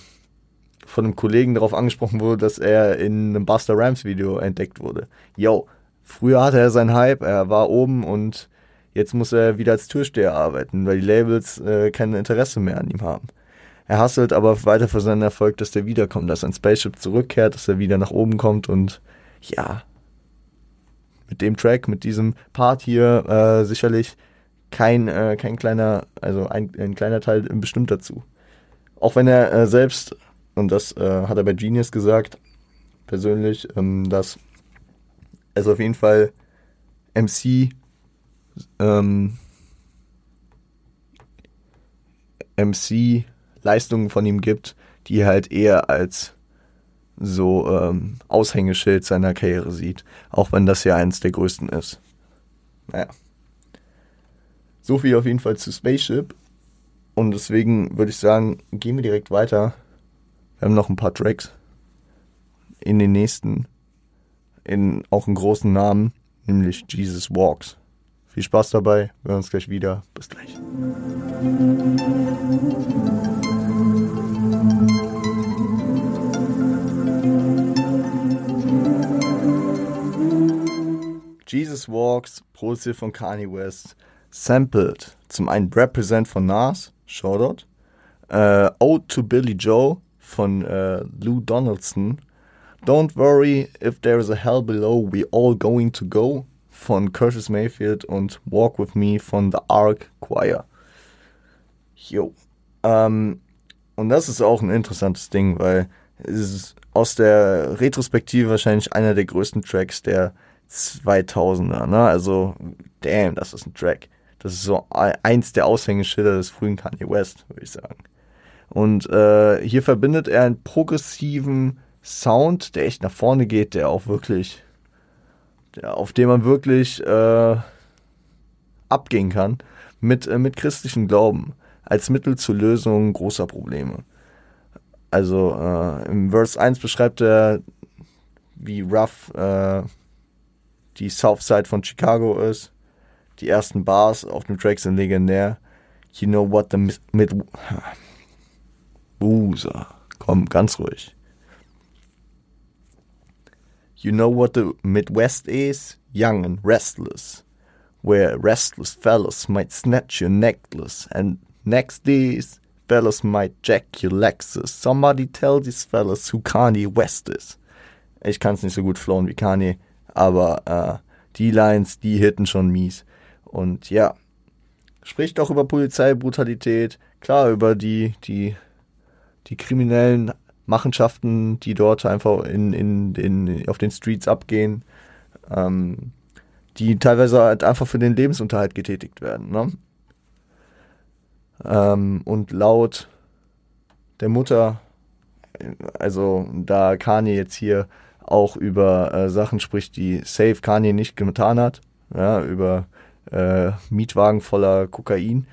von einem Kollegen darauf angesprochen wurde, dass er in einem Buster Rhymes Video entdeckt wurde. Yo, früher hatte er seinen Hype, er war oben und jetzt muss er wieder als Türsteher arbeiten, weil die Labels äh, kein Interesse mehr an ihm haben. Er hasselt aber weiter für seinen Erfolg, dass der wiederkommt, dass ein Spaceship zurückkehrt, dass er wieder nach oben kommt und ja, mit dem Track, mit diesem Part hier äh, sicherlich kein, äh, kein kleiner, also ein, ein kleiner Teil bestimmt dazu. Auch wenn er äh, selbst, und das äh, hat er bei Genius gesagt, persönlich, ähm, dass es auf jeden Fall MC ähm, MC Leistungen von ihm gibt, die halt eher als so ähm, Aushängeschild seiner Karriere sieht, auch wenn das ja eins der größten ist. Naja. So viel auf jeden Fall zu Spaceship. Und deswegen würde ich sagen, gehen wir direkt weiter. Wir haben noch ein paar Tracks in den nächsten, in auch einen großen Namen, nämlich Jesus Walks. Viel Spaß dabei, wir hören uns gleich wieder. Bis gleich. Jesus Walks, produziert von Kanye West, sampled zum einen Represent von Nas, Shoutout, äh, Ode to Billy Joe von äh, Lou Donaldson, Don't Worry If There Is a Hell Below, We All Going to Go von Curtis Mayfield und Walk With Me von The Ark Choir. Jo. Ähm, und das ist auch ein interessantes Ding, weil es ist aus der Retrospektive wahrscheinlich einer der größten Tracks der 2000er, ne? Also, damn, das ist ein Track. Das ist so eins der Aushängeschilder des frühen Kanye West, würde ich sagen. Und äh, hier verbindet er einen progressiven Sound, der echt nach vorne geht, der auch wirklich, der, auf dem man wirklich äh, abgehen kann, mit, äh, mit christlichem Glauben als Mittel zur Lösung großer Probleme. Also äh, im Verse 1 beschreibt er, wie rough äh, die Southside von Chicago ist. Die ersten Bars auf dem Track sind legendär. You know what the mid... Boozer. Komm, ganz ruhig. You know what the Midwest is? Young and restless. Where restless fellas might snatch your necklace. And next days, fellas might jack your Lexus. Somebody tell these fellas who Kanye West is. Ich kann es nicht so gut flowen wie Kanye, aber äh, die Lines, die hitten schon mies. Und ja, spricht auch über Polizeibrutalität, klar über die, die, die kriminellen Machenschaften, die dort einfach in, in, in, auf den Streets abgehen, ähm, die teilweise halt einfach für den Lebensunterhalt getätigt werden. Ne? Ähm, und laut der Mutter, also da Kanye jetzt hier auch über äh, Sachen spricht, die Safe Kanye nicht getan hat, ja, über äh, Mietwagen voller Kokain,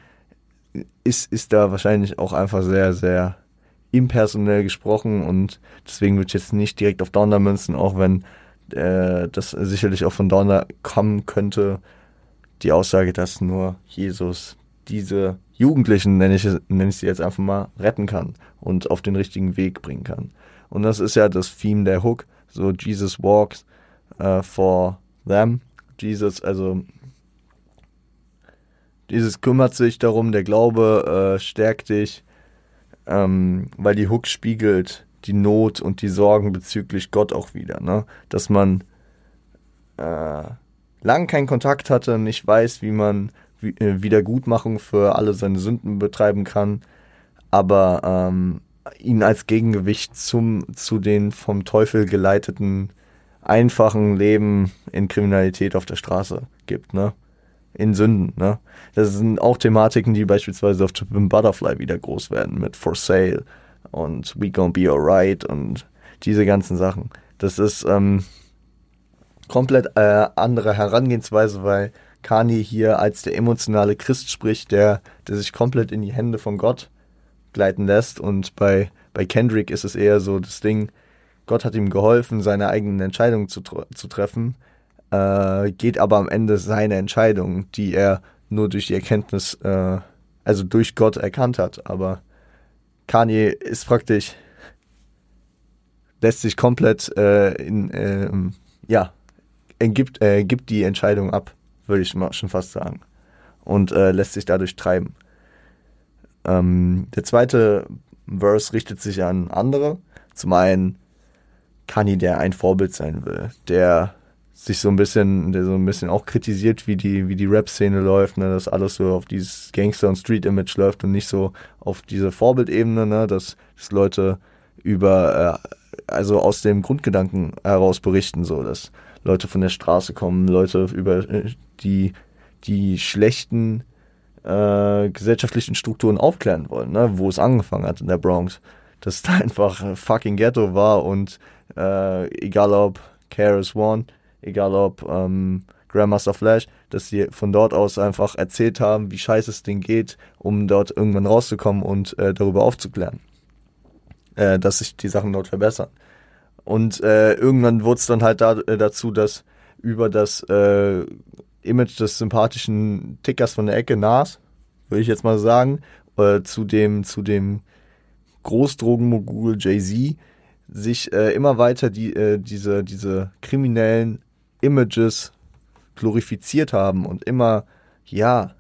ist, ist da wahrscheinlich auch einfach sehr, sehr impersonell gesprochen und deswegen würde ich jetzt nicht direkt auf Downer münzen, auch wenn äh, das sicherlich auch von Downer kommen könnte, die Aussage, dass nur Jesus diese Jugendlichen, nenne ich, nenne ich sie jetzt einfach mal, retten kann und auf den richtigen Weg bringen kann. Und das ist ja das Theme der Hook, so Jesus walks uh, for them. Jesus, also Jesus kümmert sich darum, der Glaube äh, stärkt dich, ähm, weil die Hook spiegelt die Not und die Sorgen bezüglich Gott auch wieder, ne? Dass man äh, lang keinen Kontakt hatte, nicht weiß, wie man äh, Wiedergutmachung für alle seine Sünden betreiben kann, aber ähm, ihn als Gegengewicht zum, zu den vom Teufel geleiteten einfachen Leben in Kriminalität auf der Straße gibt, ne? In Sünden, ne? Das sind auch Thematiken, die beispielsweise auf Chip Butterfly wieder groß werden mit For Sale und We Gonna Be Alright und diese ganzen Sachen. Das ist ähm, komplett äh, andere Herangehensweise, weil Kanye hier als der emotionale Christ spricht, der, der sich komplett in die Hände von Gott gleiten lässt. Und bei, bei Kendrick ist es eher so das Ding, Gott hat ihm geholfen, seine eigenen Entscheidungen zu, zu treffen, äh, geht aber am Ende seine Entscheidung, die er nur durch die Erkenntnis, äh, also durch Gott erkannt hat. Aber Kanye ist praktisch, lässt sich komplett äh, in, äh, ja, gibt, gibt die Entscheidung ab, würde ich mal schon fast sagen. Und äh, lässt sich dadurch treiben. Ähm, der zweite Verse richtet sich an andere. Zum einen Kanye, der ein Vorbild sein will, der sich so ein bisschen, der so ein bisschen auch kritisiert, wie die, wie die Rap-Szene läuft, ne, dass alles so auf dieses Gangster- und Street-Image läuft und nicht so auf diese Vorbildebene, ne, dass, dass Leute über, äh, also aus dem Grundgedanken heraus berichten, so, dass Leute von der Straße kommen, Leute über äh, die, die schlechten äh, gesellschaftlichen Strukturen aufklären wollen, ne, wo es angefangen hat in der Bronx. Dass da einfach fucking Ghetto war und äh, egal ob KRS One, egal ob ähm, Grandmaster Flash, dass sie von dort aus einfach erzählt haben, wie scheiße es denen geht, um dort irgendwann rauszukommen und äh, darüber aufzuklären, äh, dass sich die Sachen dort verbessern. Und äh, irgendwann wurde es dann halt da, äh, dazu, dass über das äh, Image des sympathischen Tickers von der Ecke Nas, würde ich jetzt mal sagen, äh, zu dem, zu dem Großdrogenmogul Jay-Z, sich äh, immer weiter die, äh, diese, diese kriminellen Images glorifiziert haben und immer, ja,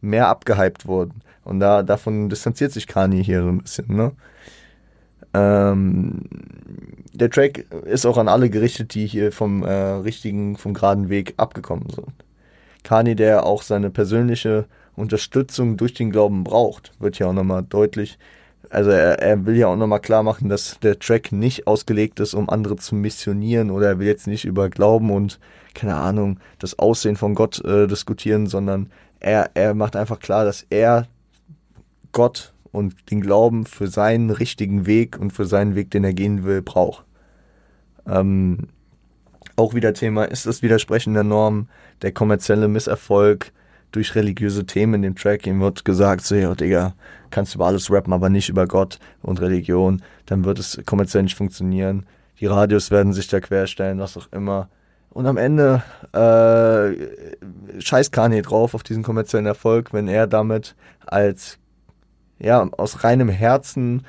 mehr abgehypt wurden. Und da, davon distanziert sich Kanye hier so ein bisschen, ne? Ähm, der Track ist auch an alle gerichtet, die hier vom äh, richtigen, vom geraden Weg abgekommen sind. Kanye, der auch seine persönliche Unterstützung durch den Glauben braucht, wird hier auch nochmal deutlich. Also er, er will ja auch nochmal klar machen, dass der Track nicht ausgelegt ist, um andere zu missionieren oder er will jetzt nicht über Glauben und, keine Ahnung, das Aussehen von Gott äh, diskutieren, sondern er, er macht einfach klar, dass er Gott und den Glauben für seinen richtigen Weg und für seinen Weg, den er gehen will, braucht. Ähm, auch wieder Thema ist das Widersprechen der Norm, der kommerzielle Misserfolg durch religiöse Themen in dem Track. Ihm wird gesagt, so, ja, Digga, kannst über alles rappen, aber nicht über Gott und Religion. Dann wird es kommerziell nicht funktionieren. Die Radios werden sich da querstellen, was auch immer. Und am Ende äh, scheißt Kanye drauf auf diesen kommerziellen Erfolg, wenn er damit als ja, aus reinem Herzen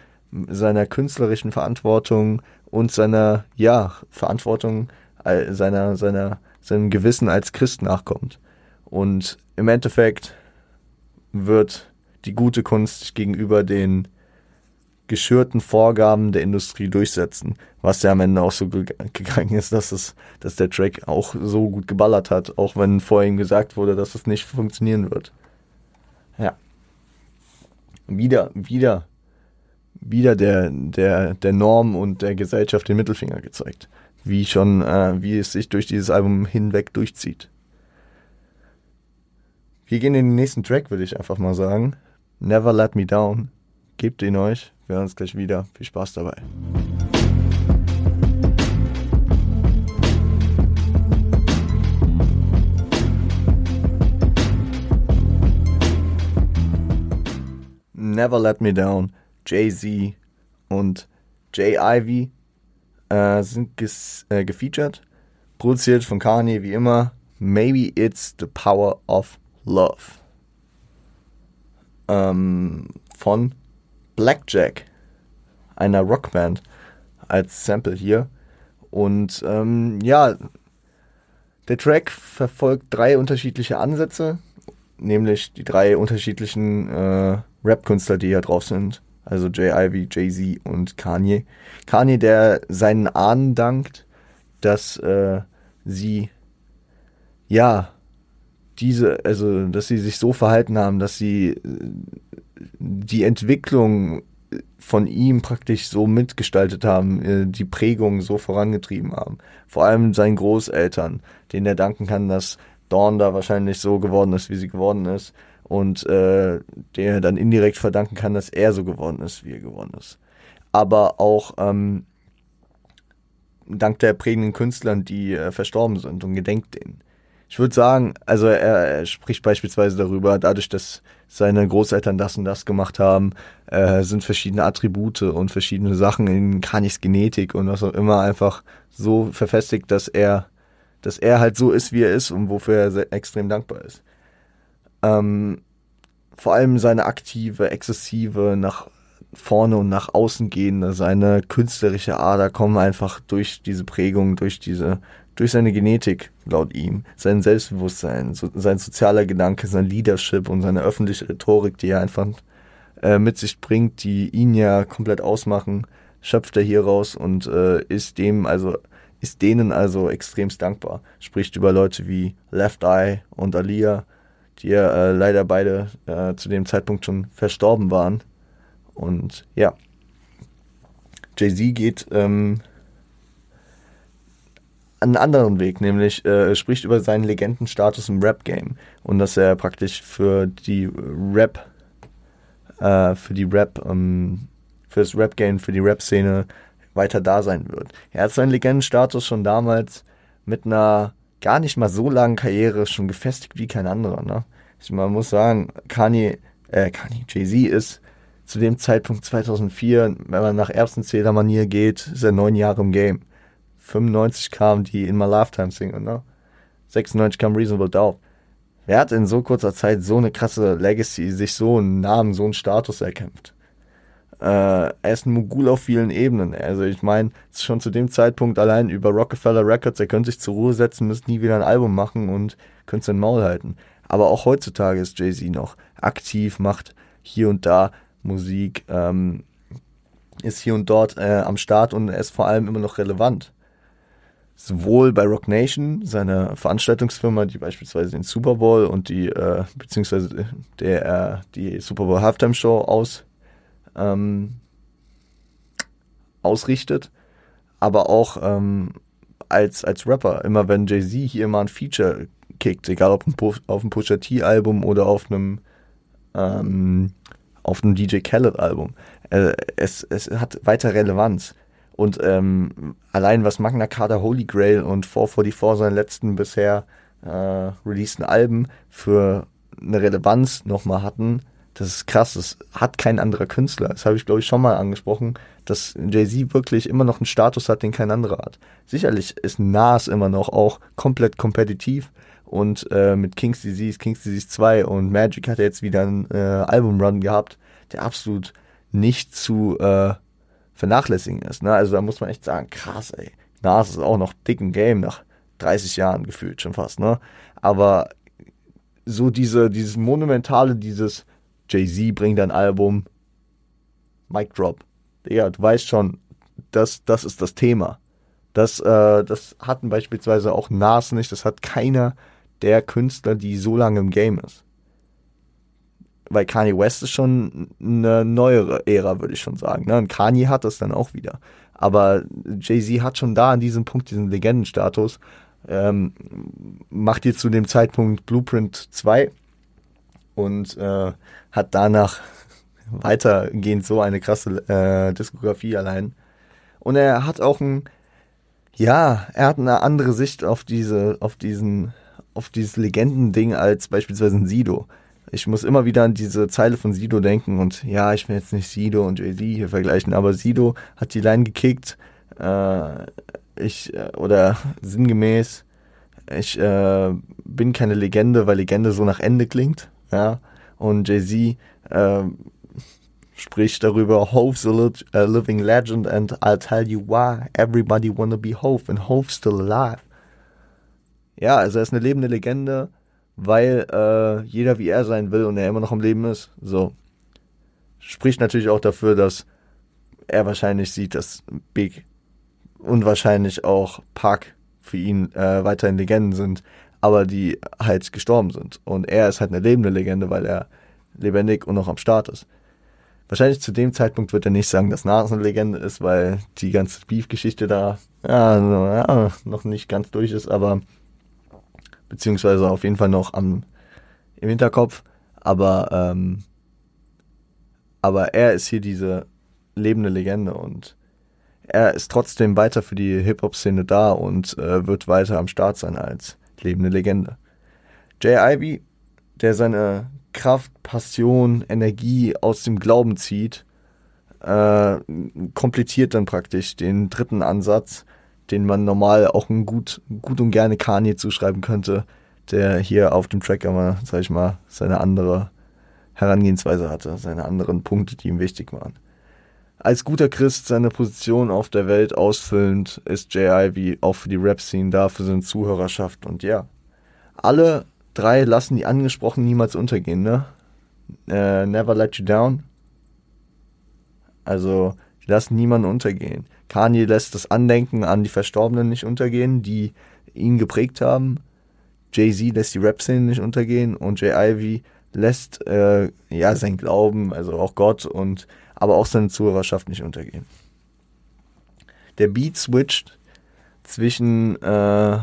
seiner künstlerischen Verantwortung und seiner, ja, Verantwortung, seiner, seiner, seinem Gewissen als Christ nachkommt. Und im Endeffekt wird die gute Kunst gegenüber den geschürten Vorgaben der Industrie durchsetzen, was ja am Ende auch so gegangen ist, dass es, dass der Track auch so gut geballert hat, auch wenn vor ihm gesagt wurde, dass es nicht funktionieren wird. Ja wieder, wieder, wieder der, der, der Norm und der Gesellschaft den Mittelfinger gezeigt. Wie schon, äh, wie es sich durch dieses Album hinweg durchzieht. Wir gehen in den nächsten Track, würde ich einfach mal sagen. Never Let Me Down. Gebt ihn euch. Wir hören uns gleich wieder. Viel Spaß dabei. Never Let Me Down, Jay-Z und Jay Ivy äh, sind ges äh, gefeatured. Produziert von Kanye wie immer. Maybe It's the Power of Love. Ähm, von Blackjack, einer Rockband, als Sample hier. Und ähm, ja, der Track verfolgt drei unterschiedliche Ansätze, nämlich die drei unterschiedlichen äh, Rap-Künstler, die hier drauf sind. Also Jay Ivy, Jay-Z und Kanye. Kanye, der seinen Ahnen dankt, dass äh, sie ja diese, also dass sie sich so verhalten haben, dass sie äh, die Entwicklung von ihm praktisch so mitgestaltet haben, äh, die Prägung so vorangetrieben haben. Vor allem seinen Großeltern, denen er danken kann, dass Dawn da wahrscheinlich so geworden ist, wie sie geworden ist und äh, der dann indirekt verdanken kann, dass er so geworden ist, wie er geworden ist. Aber auch ähm, dank der prägenden Künstlern, die äh, verstorben sind und gedenkt denen. Ich würde sagen, also er, er, spricht beispielsweise darüber, dadurch, dass seine Großeltern das und das gemacht haben, äh, sind verschiedene Attribute und verschiedene Sachen in Kanyes Genetik und was auch immer einfach so verfestigt, dass er, dass er halt so ist, wie er ist und wofür er sehr, extrem dankbar ist. Ähm, vor allem seine aktive, exzessive, nach vorne und nach außen gehende, seine künstlerische Ader kommen einfach durch diese Prägung, durch diese, durch seine Genetik, laut ihm, sein Selbstbewusstsein, so, sein sozialer Gedanke, sein Leadership und seine öffentliche Rhetorik, die er einfach äh, mit sich bringt, die ihn ja komplett ausmachen, schöpft er hier raus und äh, ist dem, also ist denen also extremst dankbar. Spricht über Leute wie Left Eye und Alia, die ja äh, leider beide äh, zu dem Zeitpunkt schon verstorben waren. Und ja, Jay-Z geht ähm, einen anderen Weg, nämlich äh, spricht über seinen Legendenstatus im Rap-Game und dass er praktisch für die Rap, äh, für die Rap, ähm, für das Rap-Game, für die Rap-Szene weiter da sein wird. Er hat seinen Legendenstatus schon damals mit einer gar nicht mal so langen Karriere schon gefestigt wie kein anderer. Ne? Ich, man muss sagen, Kanye, äh, Kanye, Jay-Z ist zu dem Zeitpunkt 2004, wenn man nach Erbsenzähler-Manier geht, ist er neun Jahre im Game. 95 kam die In My Lifetime Single, ne? 96 kam Reasonable Doubt. Wer hat in so kurzer Zeit so eine krasse Legacy, sich so einen Namen, so einen Status erkämpft? Äh, er ist ein Mogul auf vielen Ebenen. Also ich meine, schon zu dem Zeitpunkt allein über Rockefeller Records, er könnte sich zur Ruhe setzen, müsste nie wieder ein Album machen und könnte sein Maul halten. Aber auch heutzutage ist Jay-Z noch aktiv, macht hier und da Musik, ähm, ist hier und dort äh, am Start und er ist vor allem immer noch relevant sowohl bei Rock Nation, seiner Veranstaltungsfirma, die beispielsweise den Super Bowl und die, äh, beziehungsweise der, äh, die Super Bowl Halftime Show aus, ähm, ausrichtet, aber auch ähm, als, als Rapper. Immer wenn Jay-Z hier mal ein Feature kickt, egal ob ein auf einem Pusha T-Album oder auf einem, ähm, auf einem DJ Khaled-Album, äh, es, es hat weiter Relevanz. Und ähm, allein was Magna Carta Holy Grail und 444 seinen letzten bisher äh, releaseden Alben für eine Relevanz nochmal hatten, das ist krass. Das hat kein anderer Künstler. Das habe ich, glaube ich, schon mal angesprochen, dass Jay-Z wirklich immer noch einen Status hat, den kein anderer hat. Sicherlich ist Nas immer noch auch komplett kompetitiv und äh, mit King's Disease, King's Disease 2 und Magic hat er jetzt wieder einen äh, Albumrun gehabt, der absolut nicht zu äh, vernachlässigen ist. Ne? Also da muss man echt sagen, krass, ey. Nas ist auch noch dick im Game nach 30 Jahren gefühlt schon fast, ne? Aber so diese, dieses monumentale, dieses Jay-Z bringt ein Album, Mic Drop. Ja, du weißt schon, das, das ist das Thema. Das, äh, das hatten beispielsweise auch Nas nicht, das hat keiner der Künstler, die so lange im Game ist weil Kanye West ist schon eine neuere Ära, würde ich schon sagen. Ne? Und Kanye hat das dann auch wieder. Aber Jay-Z hat schon da an diesem Punkt diesen Legendenstatus. Ähm, macht jetzt zu dem Zeitpunkt Blueprint 2 und äh, hat danach weitergehend so eine krasse äh, Diskografie allein. Und er hat auch ein, ja, er hat eine andere Sicht auf diese, auf diesen, auf dieses Legendending als beispielsweise ein Sido ich muss immer wieder an diese Zeile von Sido denken und ja, ich will jetzt nicht Sido und Jay-Z hier vergleichen, aber Sido hat die Line gekickt, äh, ich, äh, oder sinngemäß, ich äh, bin keine Legende, weil Legende so nach Ende klingt, ja, und Jay-Z äh, spricht darüber, Hove's a, a living legend and I'll tell you why everybody wanna be Hove and Hove's still alive. Ja, also er ist eine lebende Legende, weil äh, jeder wie er sein will und er immer noch am Leben ist. So. Spricht natürlich auch dafür, dass er wahrscheinlich sieht, dass Big und wahrscheinlich auch Park für ihn äh, weiterhin Legenden sind, aber die halt gestorben sind. Und er ist halt eine lebende Legende, weil er lebendig und noch am Start ist. Wahrscheinlich zu dem Zeitpunkt wird er nicht sagen, dass Nas eine Legende ist, weil die ganze Beef-Geschichte da ja, ja, noch nicht ganz durch ist, aber beziehungsweise auf jeden Fall noch am, im Hinterkopf. Aber, ähm, aber er ist hier diese lebende Legende und er ist trotzdem weiter für die Hip-Hop-Szene da und äh, wird weiter am Start sein als lebende Legende. Jay Ivy, der seine Kraft, Passion, Energie aus dem Glauben zieht, äh, komplettiert dann praktisch den dritten Ansatz den man normal auch ein gut, gut und gerne Kanye zuschreiben könnte, der hier auf dem Track immer, sag ich mal, seine andere Herangehensweise hatte, seine anderen Punkte, die ihm wichtig waren. Als guter Christ seine Position auf der Welt ausfüllend, ist Jay Ivy auch für die Rap-Scene da, für seine Zuhörerschaft und ja. Alle drei lassen die angesprochen niemals untergehen, ne? Äh, never let you down. Also Die lassen niemanden untergehen. Kanye lässt das Andenken an die Verstorbenen nicht untergehen, die ihn geprägt haben. Jay-Z lässt die Rap-Szene nicht untergehen und Jay Ivy lässt äh, ja sein Glauben, also auch Gott und aber auch seine Zuhörerschaft nicht untergehen. Der Beat switcht zwischen äh,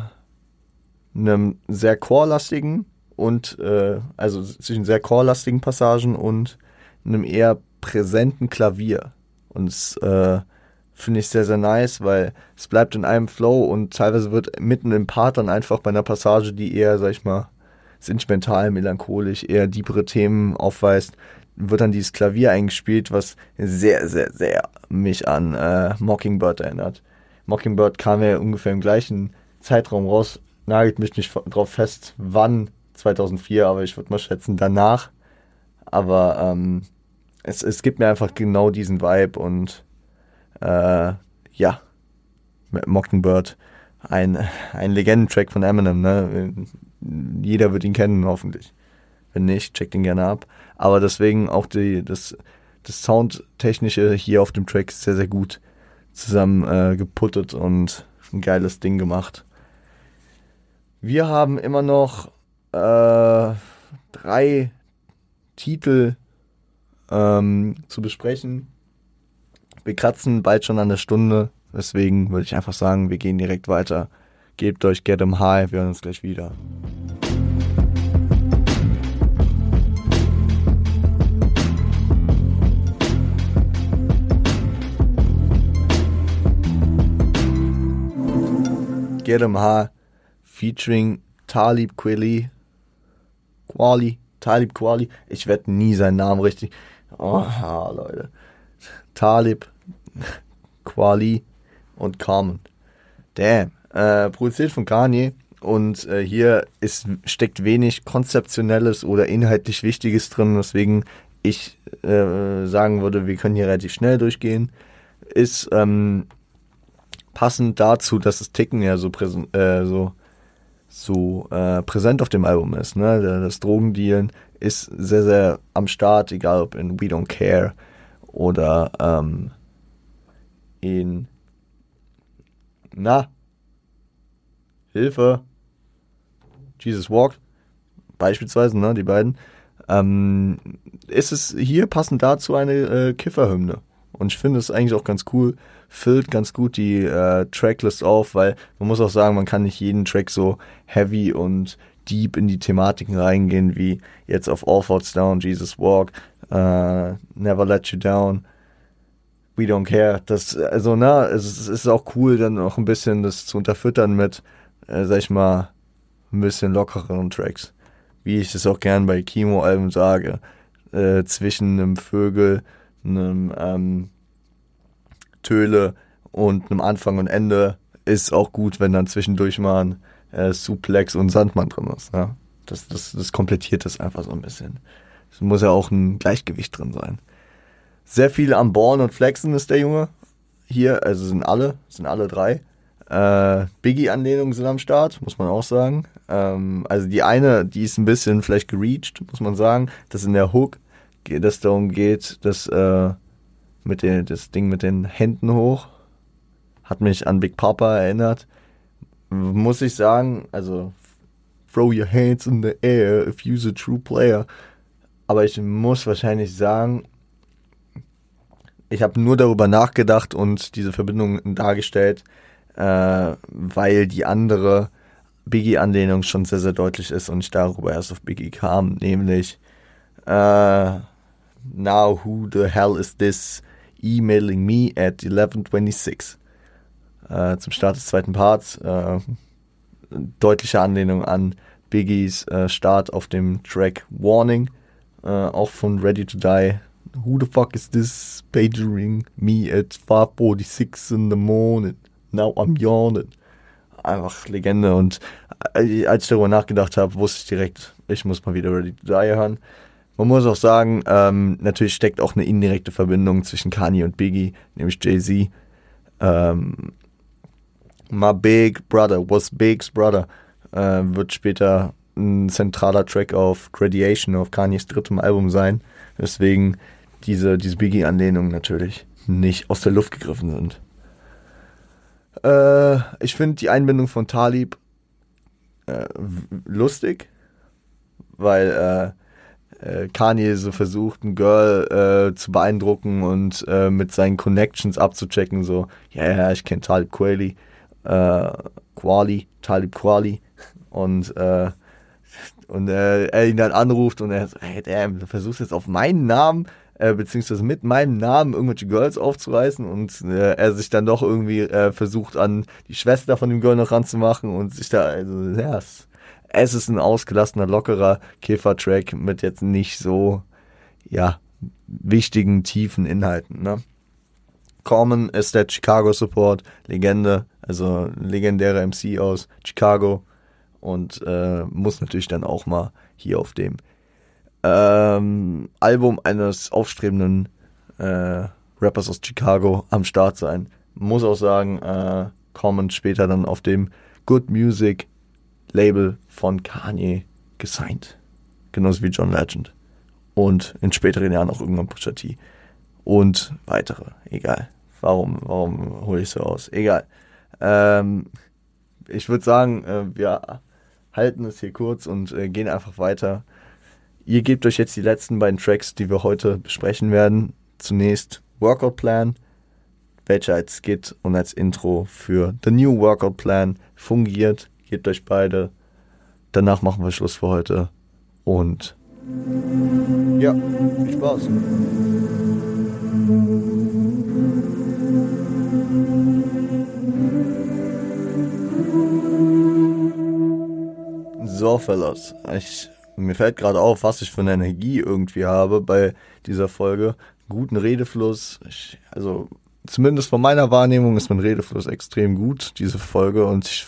einem sehr chorlastigen und äh, also zwischen sehr chorlastigen Passagen und einem eher präsenten Klavier. Und es äh, finde ich sehr, sehr nice, weil es bleibt in einem Flow und teilweise wird mitten im Part dann einfach bei einer Passage, die eher, sag ich mal, sentimental, melancholisch, eher diepere Themen aufweist, wird dann dieses Klavier eingespielt, was sehr, sehr, sehr mich an äh, Mockingbird erinnert. Mockingbird kam ja ungefähr im gleichen Zeitraum raus, nagelt mich nicht drauf fest, wann 2004, aber ich würde mal schätzen danach. Aber ähm, es, es gibt mir einfach genau diesen Vibe und äh, ja, Mockingbird, ein, ein Legendentrack von Eminem, ne? Jeder wird ihn kennen, hoffentlich. Wenn nicht, checkt ihn gerne ab. Aber deswegen auch die, das, das Soundtechnische hier auf dem Track sehr, sehr gut zusammen äh, geputtet und ein geiles Ding gemacht. Wir haben immer noch äh, drei Titel ähm, zu besprechen. Wir kratzen bald schon an der Stunde, deswegen würde ich einfach sagen, wir gehen direkt weiter. Gebt euch Get 'em High, wir hören uns gleich wieder. Get 'em High featuring Talib Kweli. Quali. Talib Quali. Ich werde nie seinen Namen richtig. Oh, Leute. Talib Quali und Carmen. Damn. Äh, produziert von Kanye. Und äh, hier ist, steckt wenig Konzeptionelles oder inhaltlich Wichtiges drin, weswegen ich äh, sagen würde, wir können hier relativ schnell durchgehen. Ist ähm, passend dazu, dass das Ticken ja so, präsent, äh, so so äh, präsent auf dem Album ist. Ne? Das Drogendealen ist sehr, sehr am Start, egal ob in We Don't Care oder ähm, in. Na? Hilfe. Jesus Walk beispielsweise, ne, die beiden, ähm, ist es hier passend dazu eine äh, Kifferhymne. Und ich finde es eigentlich auch ganz cool, füllt ganz gut die äh, Tracklist auf, weil man muss auch sagen, man kann nicht jeden Track so heavy und deep in die Thematiken reingehen, wie jetzt auf All Falls Down, Jesus Walk, äh, Never Let You Down, We Don't Care. Das, also, na, es, ist auch cool, dann auch ein bisschen das zu unterfüttern mit, äh, sag ich mal, ein bisschen lockereren Tracks. Wie ich es auch gern bei Kimo-Alben sage. Äh, zwischen einem Vögel, einem ähm, Töle und einem Anfang und Ende ist auch gut, wenn dann zwischendurch mal ein äh, Suplex und Sandmann drin ist. Ja? Das, das, das komplettiert das einfach so ein bisschen. Es muss ja auch ein Gleichgewicht drin sein. Sehr viel am Born und Flexen ist der Junge. Hier, also sind alle, sind alle drei. Äh, Biggie-Anlehnungen sind am Start, muss man auch sagen. Ähm, also die eine, die ist ein bisschen vielleicht gereached, muss man sagen, dass in der Hook dass darum geht, dass äh, mit den, das Ding mit den Händen hoch hat mich an Big Papa erinnert. Muss ich sagen, also throw your hands in the air if you're a true player. Aber ich muss wahrscheinlich sagen, ich habe nur darüber nachgedacht und diese Verbindung dargestellt, äh, weil die andere Biggie-Anlehnung schon sehr, sehr deutlich ist und ich darüber erst auf Biggie kam, nämlich äh, Now who the hell is this emailing me at 1126? Äh, zum Start des zweiten Parts. Äh, deutliche Anlehnung an Biggies äh, Start auf dem Track Warning, äh, auch von Ready to Die. Who the fuck is this pagering me at 5.46 in the morning? Now I'm yawning. Einfach Legende und äh, als ich darüber nachgedacht habe, wusste ich direkt, ich muss mal wieder Ready to Die hören. Man muss auch sagen, ähm, natürlich steckt auch eine indirekte Verbindung zwischen Kanye und Biggie, nämlich Jay-Z. Ähm, My Big Brother, was Big's Brother, äh, wird später ein zentraler Track auf Gradiation, auf Kanyes drittem Album sein. Deswegen diese, diese Biggie-Anlehnung natürlich nicht aus der Luft gegriffen sind. Äh, ich finde die Einbindung von Talib äh, lustig, weil äh, äh, Kanye so versucht, ein Girl äh, zu beeindrucken und äh, mit seinen Connections abzuchecken, so, ja, yeah, ich kenne Talib Kweli, Kwali, Talib Kwali und und er ihn dann anruft und er so, hey, damn, du versuchst jetzt auf meinen Namen äh, beziehungsweise mit meinem Namen irgendwelche Girls aufzureißen und äh, er sich dann doch irgendwie äh, versucht an die Schwester von dem Girl noch ranzumachen und sich da, also ja, es, es ist ein ausgelassener, lockerer Kiffer-Track mit jetzt nicht so, ja, wichtigen, tiefen Inhalten, ne? Common ist der Chicago Support, Legende, also legendärer MC aus Chicago und äh, muss natürlich dann auch mal hier auf dem ähm, Album eines aufstrebenden äh, Rappers aus Chicago am Start sein. Muss auch sagen, äh, Common später dann auf dem Good Music Label von Kanye gesigned. Genauso wie John Legend. Und in späteren Jahren auch irgendwann Pusha T. Und weitere. Egal. Warum, warum hole ich so aus? Egal. Ähm, ich würde sagen, äh, wir halten es hier kurz und äh, gehen einfach weiter Ihr gebt euch jetzt die letzten beiden Tracks, die wir heute besprechen werden. Zunächst Workout Plan, welcher als Skit und als Intro für The New Workout Plan fungiert. Gebt euch beide. Danach machen wir Schluss für heute. Und ja, viel Spaß. So, Fellas, ich mir fällt gerade auf, was ich für eine Energie irgendwie habe bei dieser Folge. Guten Redefluss. Ich, also zumindest von meiner Wahrnehmung ist mein Redefluss extrem gut, diese Folge. Und ich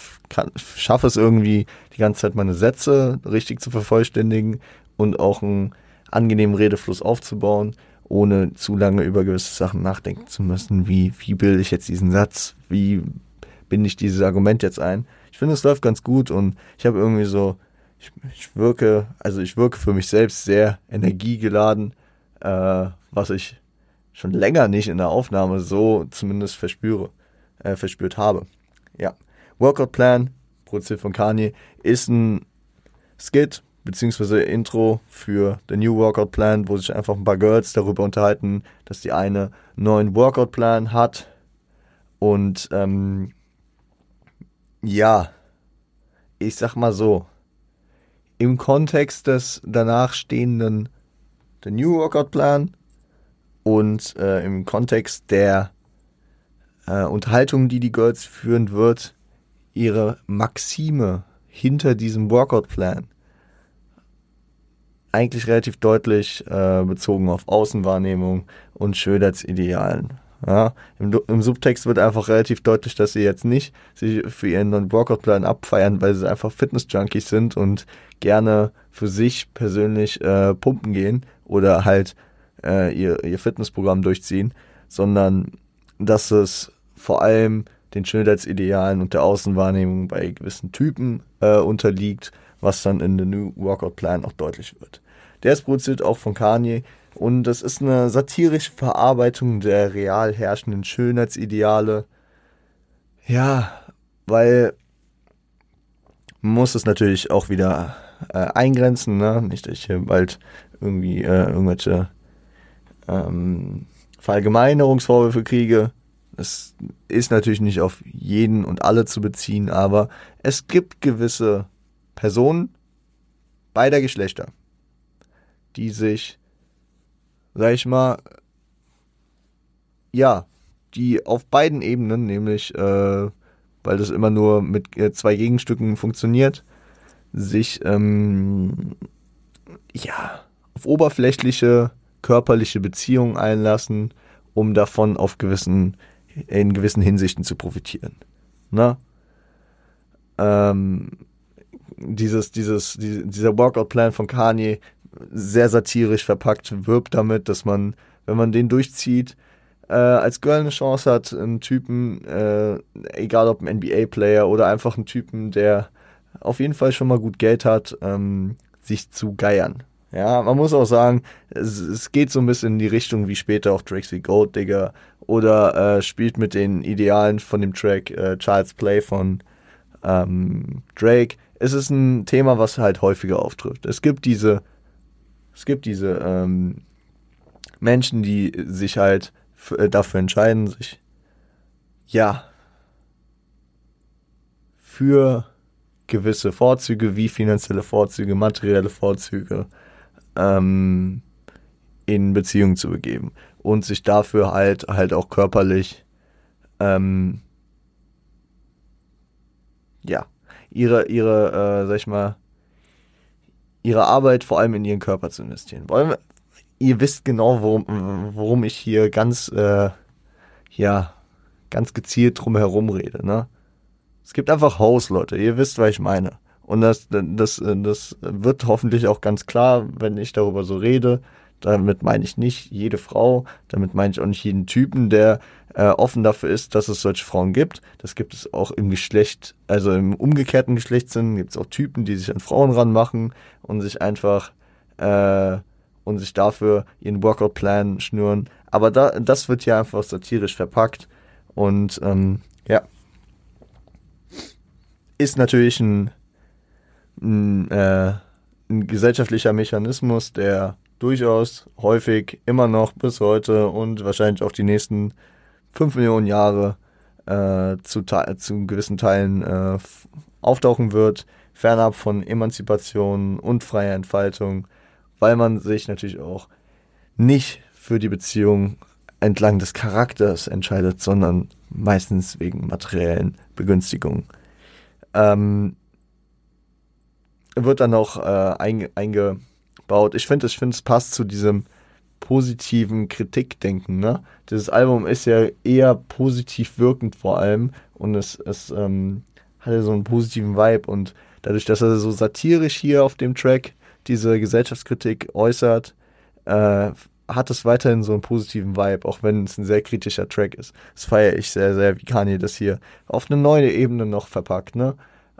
schaffe es irgendwie, die ganze Zeit meine Sätze richtig zu vervollständigen und auch einen angenehmen Redefluss aufzubauen, ohne zu lange über gewisse Sachen nachdenken zu müssen. Wie, wie bilde ich jetzt diesen Satz? Wie binde ich dieses Argument jetzt ein? Ich finde, es läuft ganz gut und ich habe irgendwie so ich, ich wirke, also ich wirke für mich selbst sehr energiegeladen, äh, was ich schon länger nicht in der Aufnahme so zumindest verspüre, äh, verspürt habe. Ja. Workout Plan, produziert von Kanye, ist ein Skit beziehungsweise Intro für The New Workout Plan, wo sich einfach ein paar Girls darüber unterhalten, dass die eine neuen Workout Plan hat und ähm, ja, ich sag mal so, im Kontext des danach stehenden The New Workout Plan und äh, im Kontext der äh, Unterhaltung, die die Girls führen wird, ihre Maxime hinter diesem Workout Plan eigentlich relativ deutlich äh, bezogen auf Außenwahrnehmung und Schönheitsidealen ja, im, im, Subtext wird einfach relativ deutlich, dass sie jetzt nicht sich für ihren neuen Workout-Plan abfeiern, weil sie einfach Fitness-Junkies sind und gerne für sich persönlich äh, pumpen gehen oder halt äh, ihr, ihr Fitnessprogramm durchziehen, sondern dass es vor allem den Schönheitsidealen und der Außenwahrnehmung bei gewissen Typen äh, unterliegt, was dann in The New Workout Plan auch deutlich wird. Der ist produziert auch von Kanye, und das ist eine satirische Verarbeitung der real herrschenden Schönheitsideale. Ja, weil man muss es natürlich auch wieder äh, eingrenzen, ne? Nicht, dass ich hier bald irgendwie äh, irgendwelche ähm, Verallgemeinerungsvorwürfe kriege. Das ist natürlich nicht auf jeden und alle zu beziehen, aber es gibt gewisse Personen beider Geschlechter, die sich sag ich mal, ja, die auf beiden Ebenen, nämlich, äh, weil das immer nur mit äh, zwei Gegenstücken funktioniert, sich, ähm, ja, auf oberflächliche körperliche Beziehungen einlassen, um davon auf gewissen, in gewissen Hinsichten zu profitieren. Ne? Ähm, dieses, dieses, dieser Workout-Plan von Kanye sehr satirisch verpackt, wirbt damit, dass man, wenn man den durchzieht, äh, als Girl eine Chance hat, einen Typen, äh, egal ob ein NBA-Player oder einfach einen Typen, der auf jeden Fall schon mal gut Geld hat, ähm, sich zu geiern. Ja, man muss auch sagen, es, es geht so ein bisschen in die Richtung wie später auch Trixie Gold Digger oder äh, spielt mit den Idealen von dem Track äh, Child's Play von ähm, Drake. Es ist ein Thema, was halt häufiger auftrifft. Es gibt diese, es gibt diese ähm, Menschen, die sich halt äh, dafür entscheiden, sich ja für gewisse Vorzüge wie finanzielle Vorzüge, materielle Vorzüge ähm, in Beziehung zu begeben und sich dafür halt halt auch körperlich ähm, ja ihre ihre äh, sag ich mal ihre Arbeit vor allem in ihren Körper zu investieren. Wir, ihr wisst genau, worum, worum ich hier ganz äh, ja ganz gezielt drum herum rede, ne? Es gibt einfach Hoes, Leute. Ihr wisst, was ich meine. Und das, das, das wird hoffentlich auch ganz klar, wenn ich darüber so rede. Damit meine ich nicht jede Frau, damit meine ich auch nicht jeden Typen, der äh, offen dafür ist, dass es solche Frauen gibt. Das gibt es auch im Geschlecht, also im umgekehrten Geschlechtssinn gibt es auch Typen, die sich an Frauen ranmachen und sich einfach äh, und sich dafür ihren Workout-Plan schnüren. Aber da, das wird hier einfach satirisch verpackt und ähm, ja, ist natürlich ein, ein, äh, ein gesellschaftlicher Mechanismus, der durchaus häufig immer noch bis heute und wahrscheinlich auch die nächsten fünf Millionen Jahre äh, zu, zu gewissen Teilen äh, auftauchen wird, fernab von Emanzipation und freier Entfaltung, weil man sich natürlich auch nicht für die Beziehung entlang des Charakters entscheidet, sondern meistens wegen materiellen Begünstigungen ähm, wird dann noch äh, einge eingebaut. Ich finde, ich finde, es passt zu diesem positiven Kritikdenken. Ne? Dieses Album ist ja eher positiv wirkend vor allem und es, es ähm, hat ja so einen positiven Vibe und dadurch, dass er so satirisch hier auf dem Track diese Gesellschaftskritik äußert, äh, hat es weiterhin so einen positiven Vibe, auch wenn es ein sehr kritischer Track ist. Das feiere ich sehr, sehr, wie Kanye das hier auf eine neue Ebene noch verpackt, ne?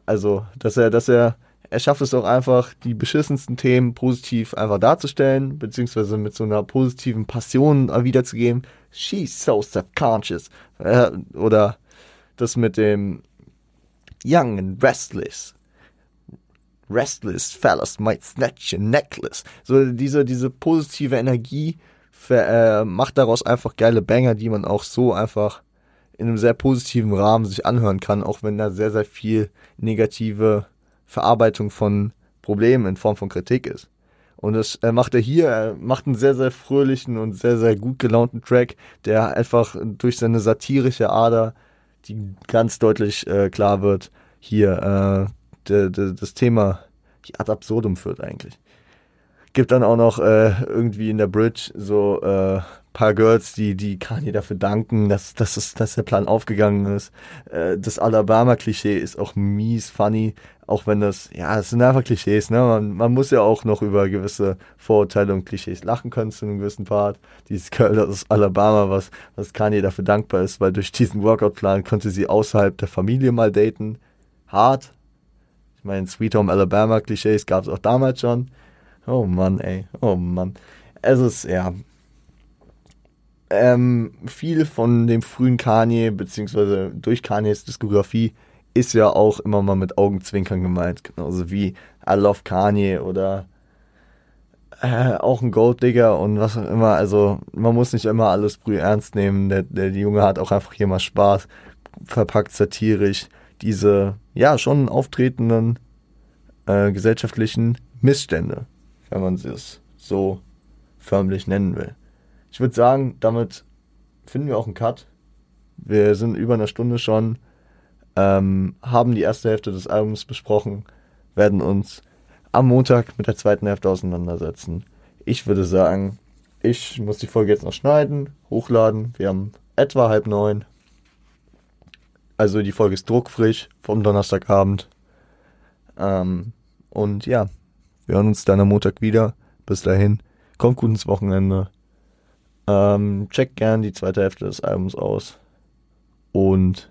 Also, dass er, dass er, er schafft es auch einfach, die beschissensten Themen positiv einfach darzustellen, beziehungsweise mit so einer positiven Passion wiederzugeben. She's so self-conscious. Äh, oder das mit dem Young and Restless restless fellas might snatch your necklace. So diese, diese positive Energie für, äh, macht daraus einfach geile Banger, die man auch so einfach in einem sehr positiven Rahmen sich anhören kann, auch wenn da sehr, sehr viel negative Verarbeitung von Problemen in Form von Kritik ist. Und das äh, macht er hier, er macht einen sehr, sehr fröhlichen und sehr, sehr gut gelaunten Track, der einfach durch seine satirische Ader, die ganz deutlich äh, klar wird, hier äh, de, de, das Thema ad absurdum führt eigentlich. Gibt dann auch noch äh, irgendwie in der Bridge so äh, paar Girls, die, die Kanye dafür danken, dass, dass, dass der Plan aufgegangen ist. Äh, das Alabama-Klischee ist auch mies funny, auch wenn das, ja, es sind einfach Klischees, ne? Man, man muss ja auch noch über gewisse Vorurteile und Klischees lachen können zu einem gewissen Part. Dieses Girl aus Alabama, was, was Kanye dafür dankbar ist, weil durch diesen Workout-Plan konnte sie außerhalb der Familie mal daten. Hart, ich meine, Sweet Home Alabama Klischees gab es auch damals schon. Oh Mann, ey. Oh Mann. Es ist, ja. Ähm, viel von dem frühen Kanye, beziehungsweise durch Kanyes Diskografie, ist ja auch immer mal mit Augenzwinkern gemeint. Genauso wie I Love Kanye oder äh, auch ein Golddigger und was auch immer. Also man muss nicht immer alles früh ernst nehmen. Der, der Junge hat auch einfach hier mal Spaß, verpackt satirisch diese ja schon auftretenden äh, gesellschaftlichen Missstände, wenn man es so förmlich nennen will. Ich würde sagen, damit finden wir auch einen Cut. Wir sind über eine Stunde schon, ähm, haben die erste Hälfte des Albums besprochen, werden uns am Montag mit der zweiten Hälfte auseinandersetzen. Ich würde sagen, ich muss die Folge jetzt noch schneiden, hochladen. Wir haben etwa halb neun. Also die Folge ist druckfrisch vom Donnerstagabend. Ähm, und ja, wir hören uns dann am Montag wieder. Bis dahin, kommt gut ins Wochenende. Ähm, checkt gern die zweite Hälfte des Albums aus. Und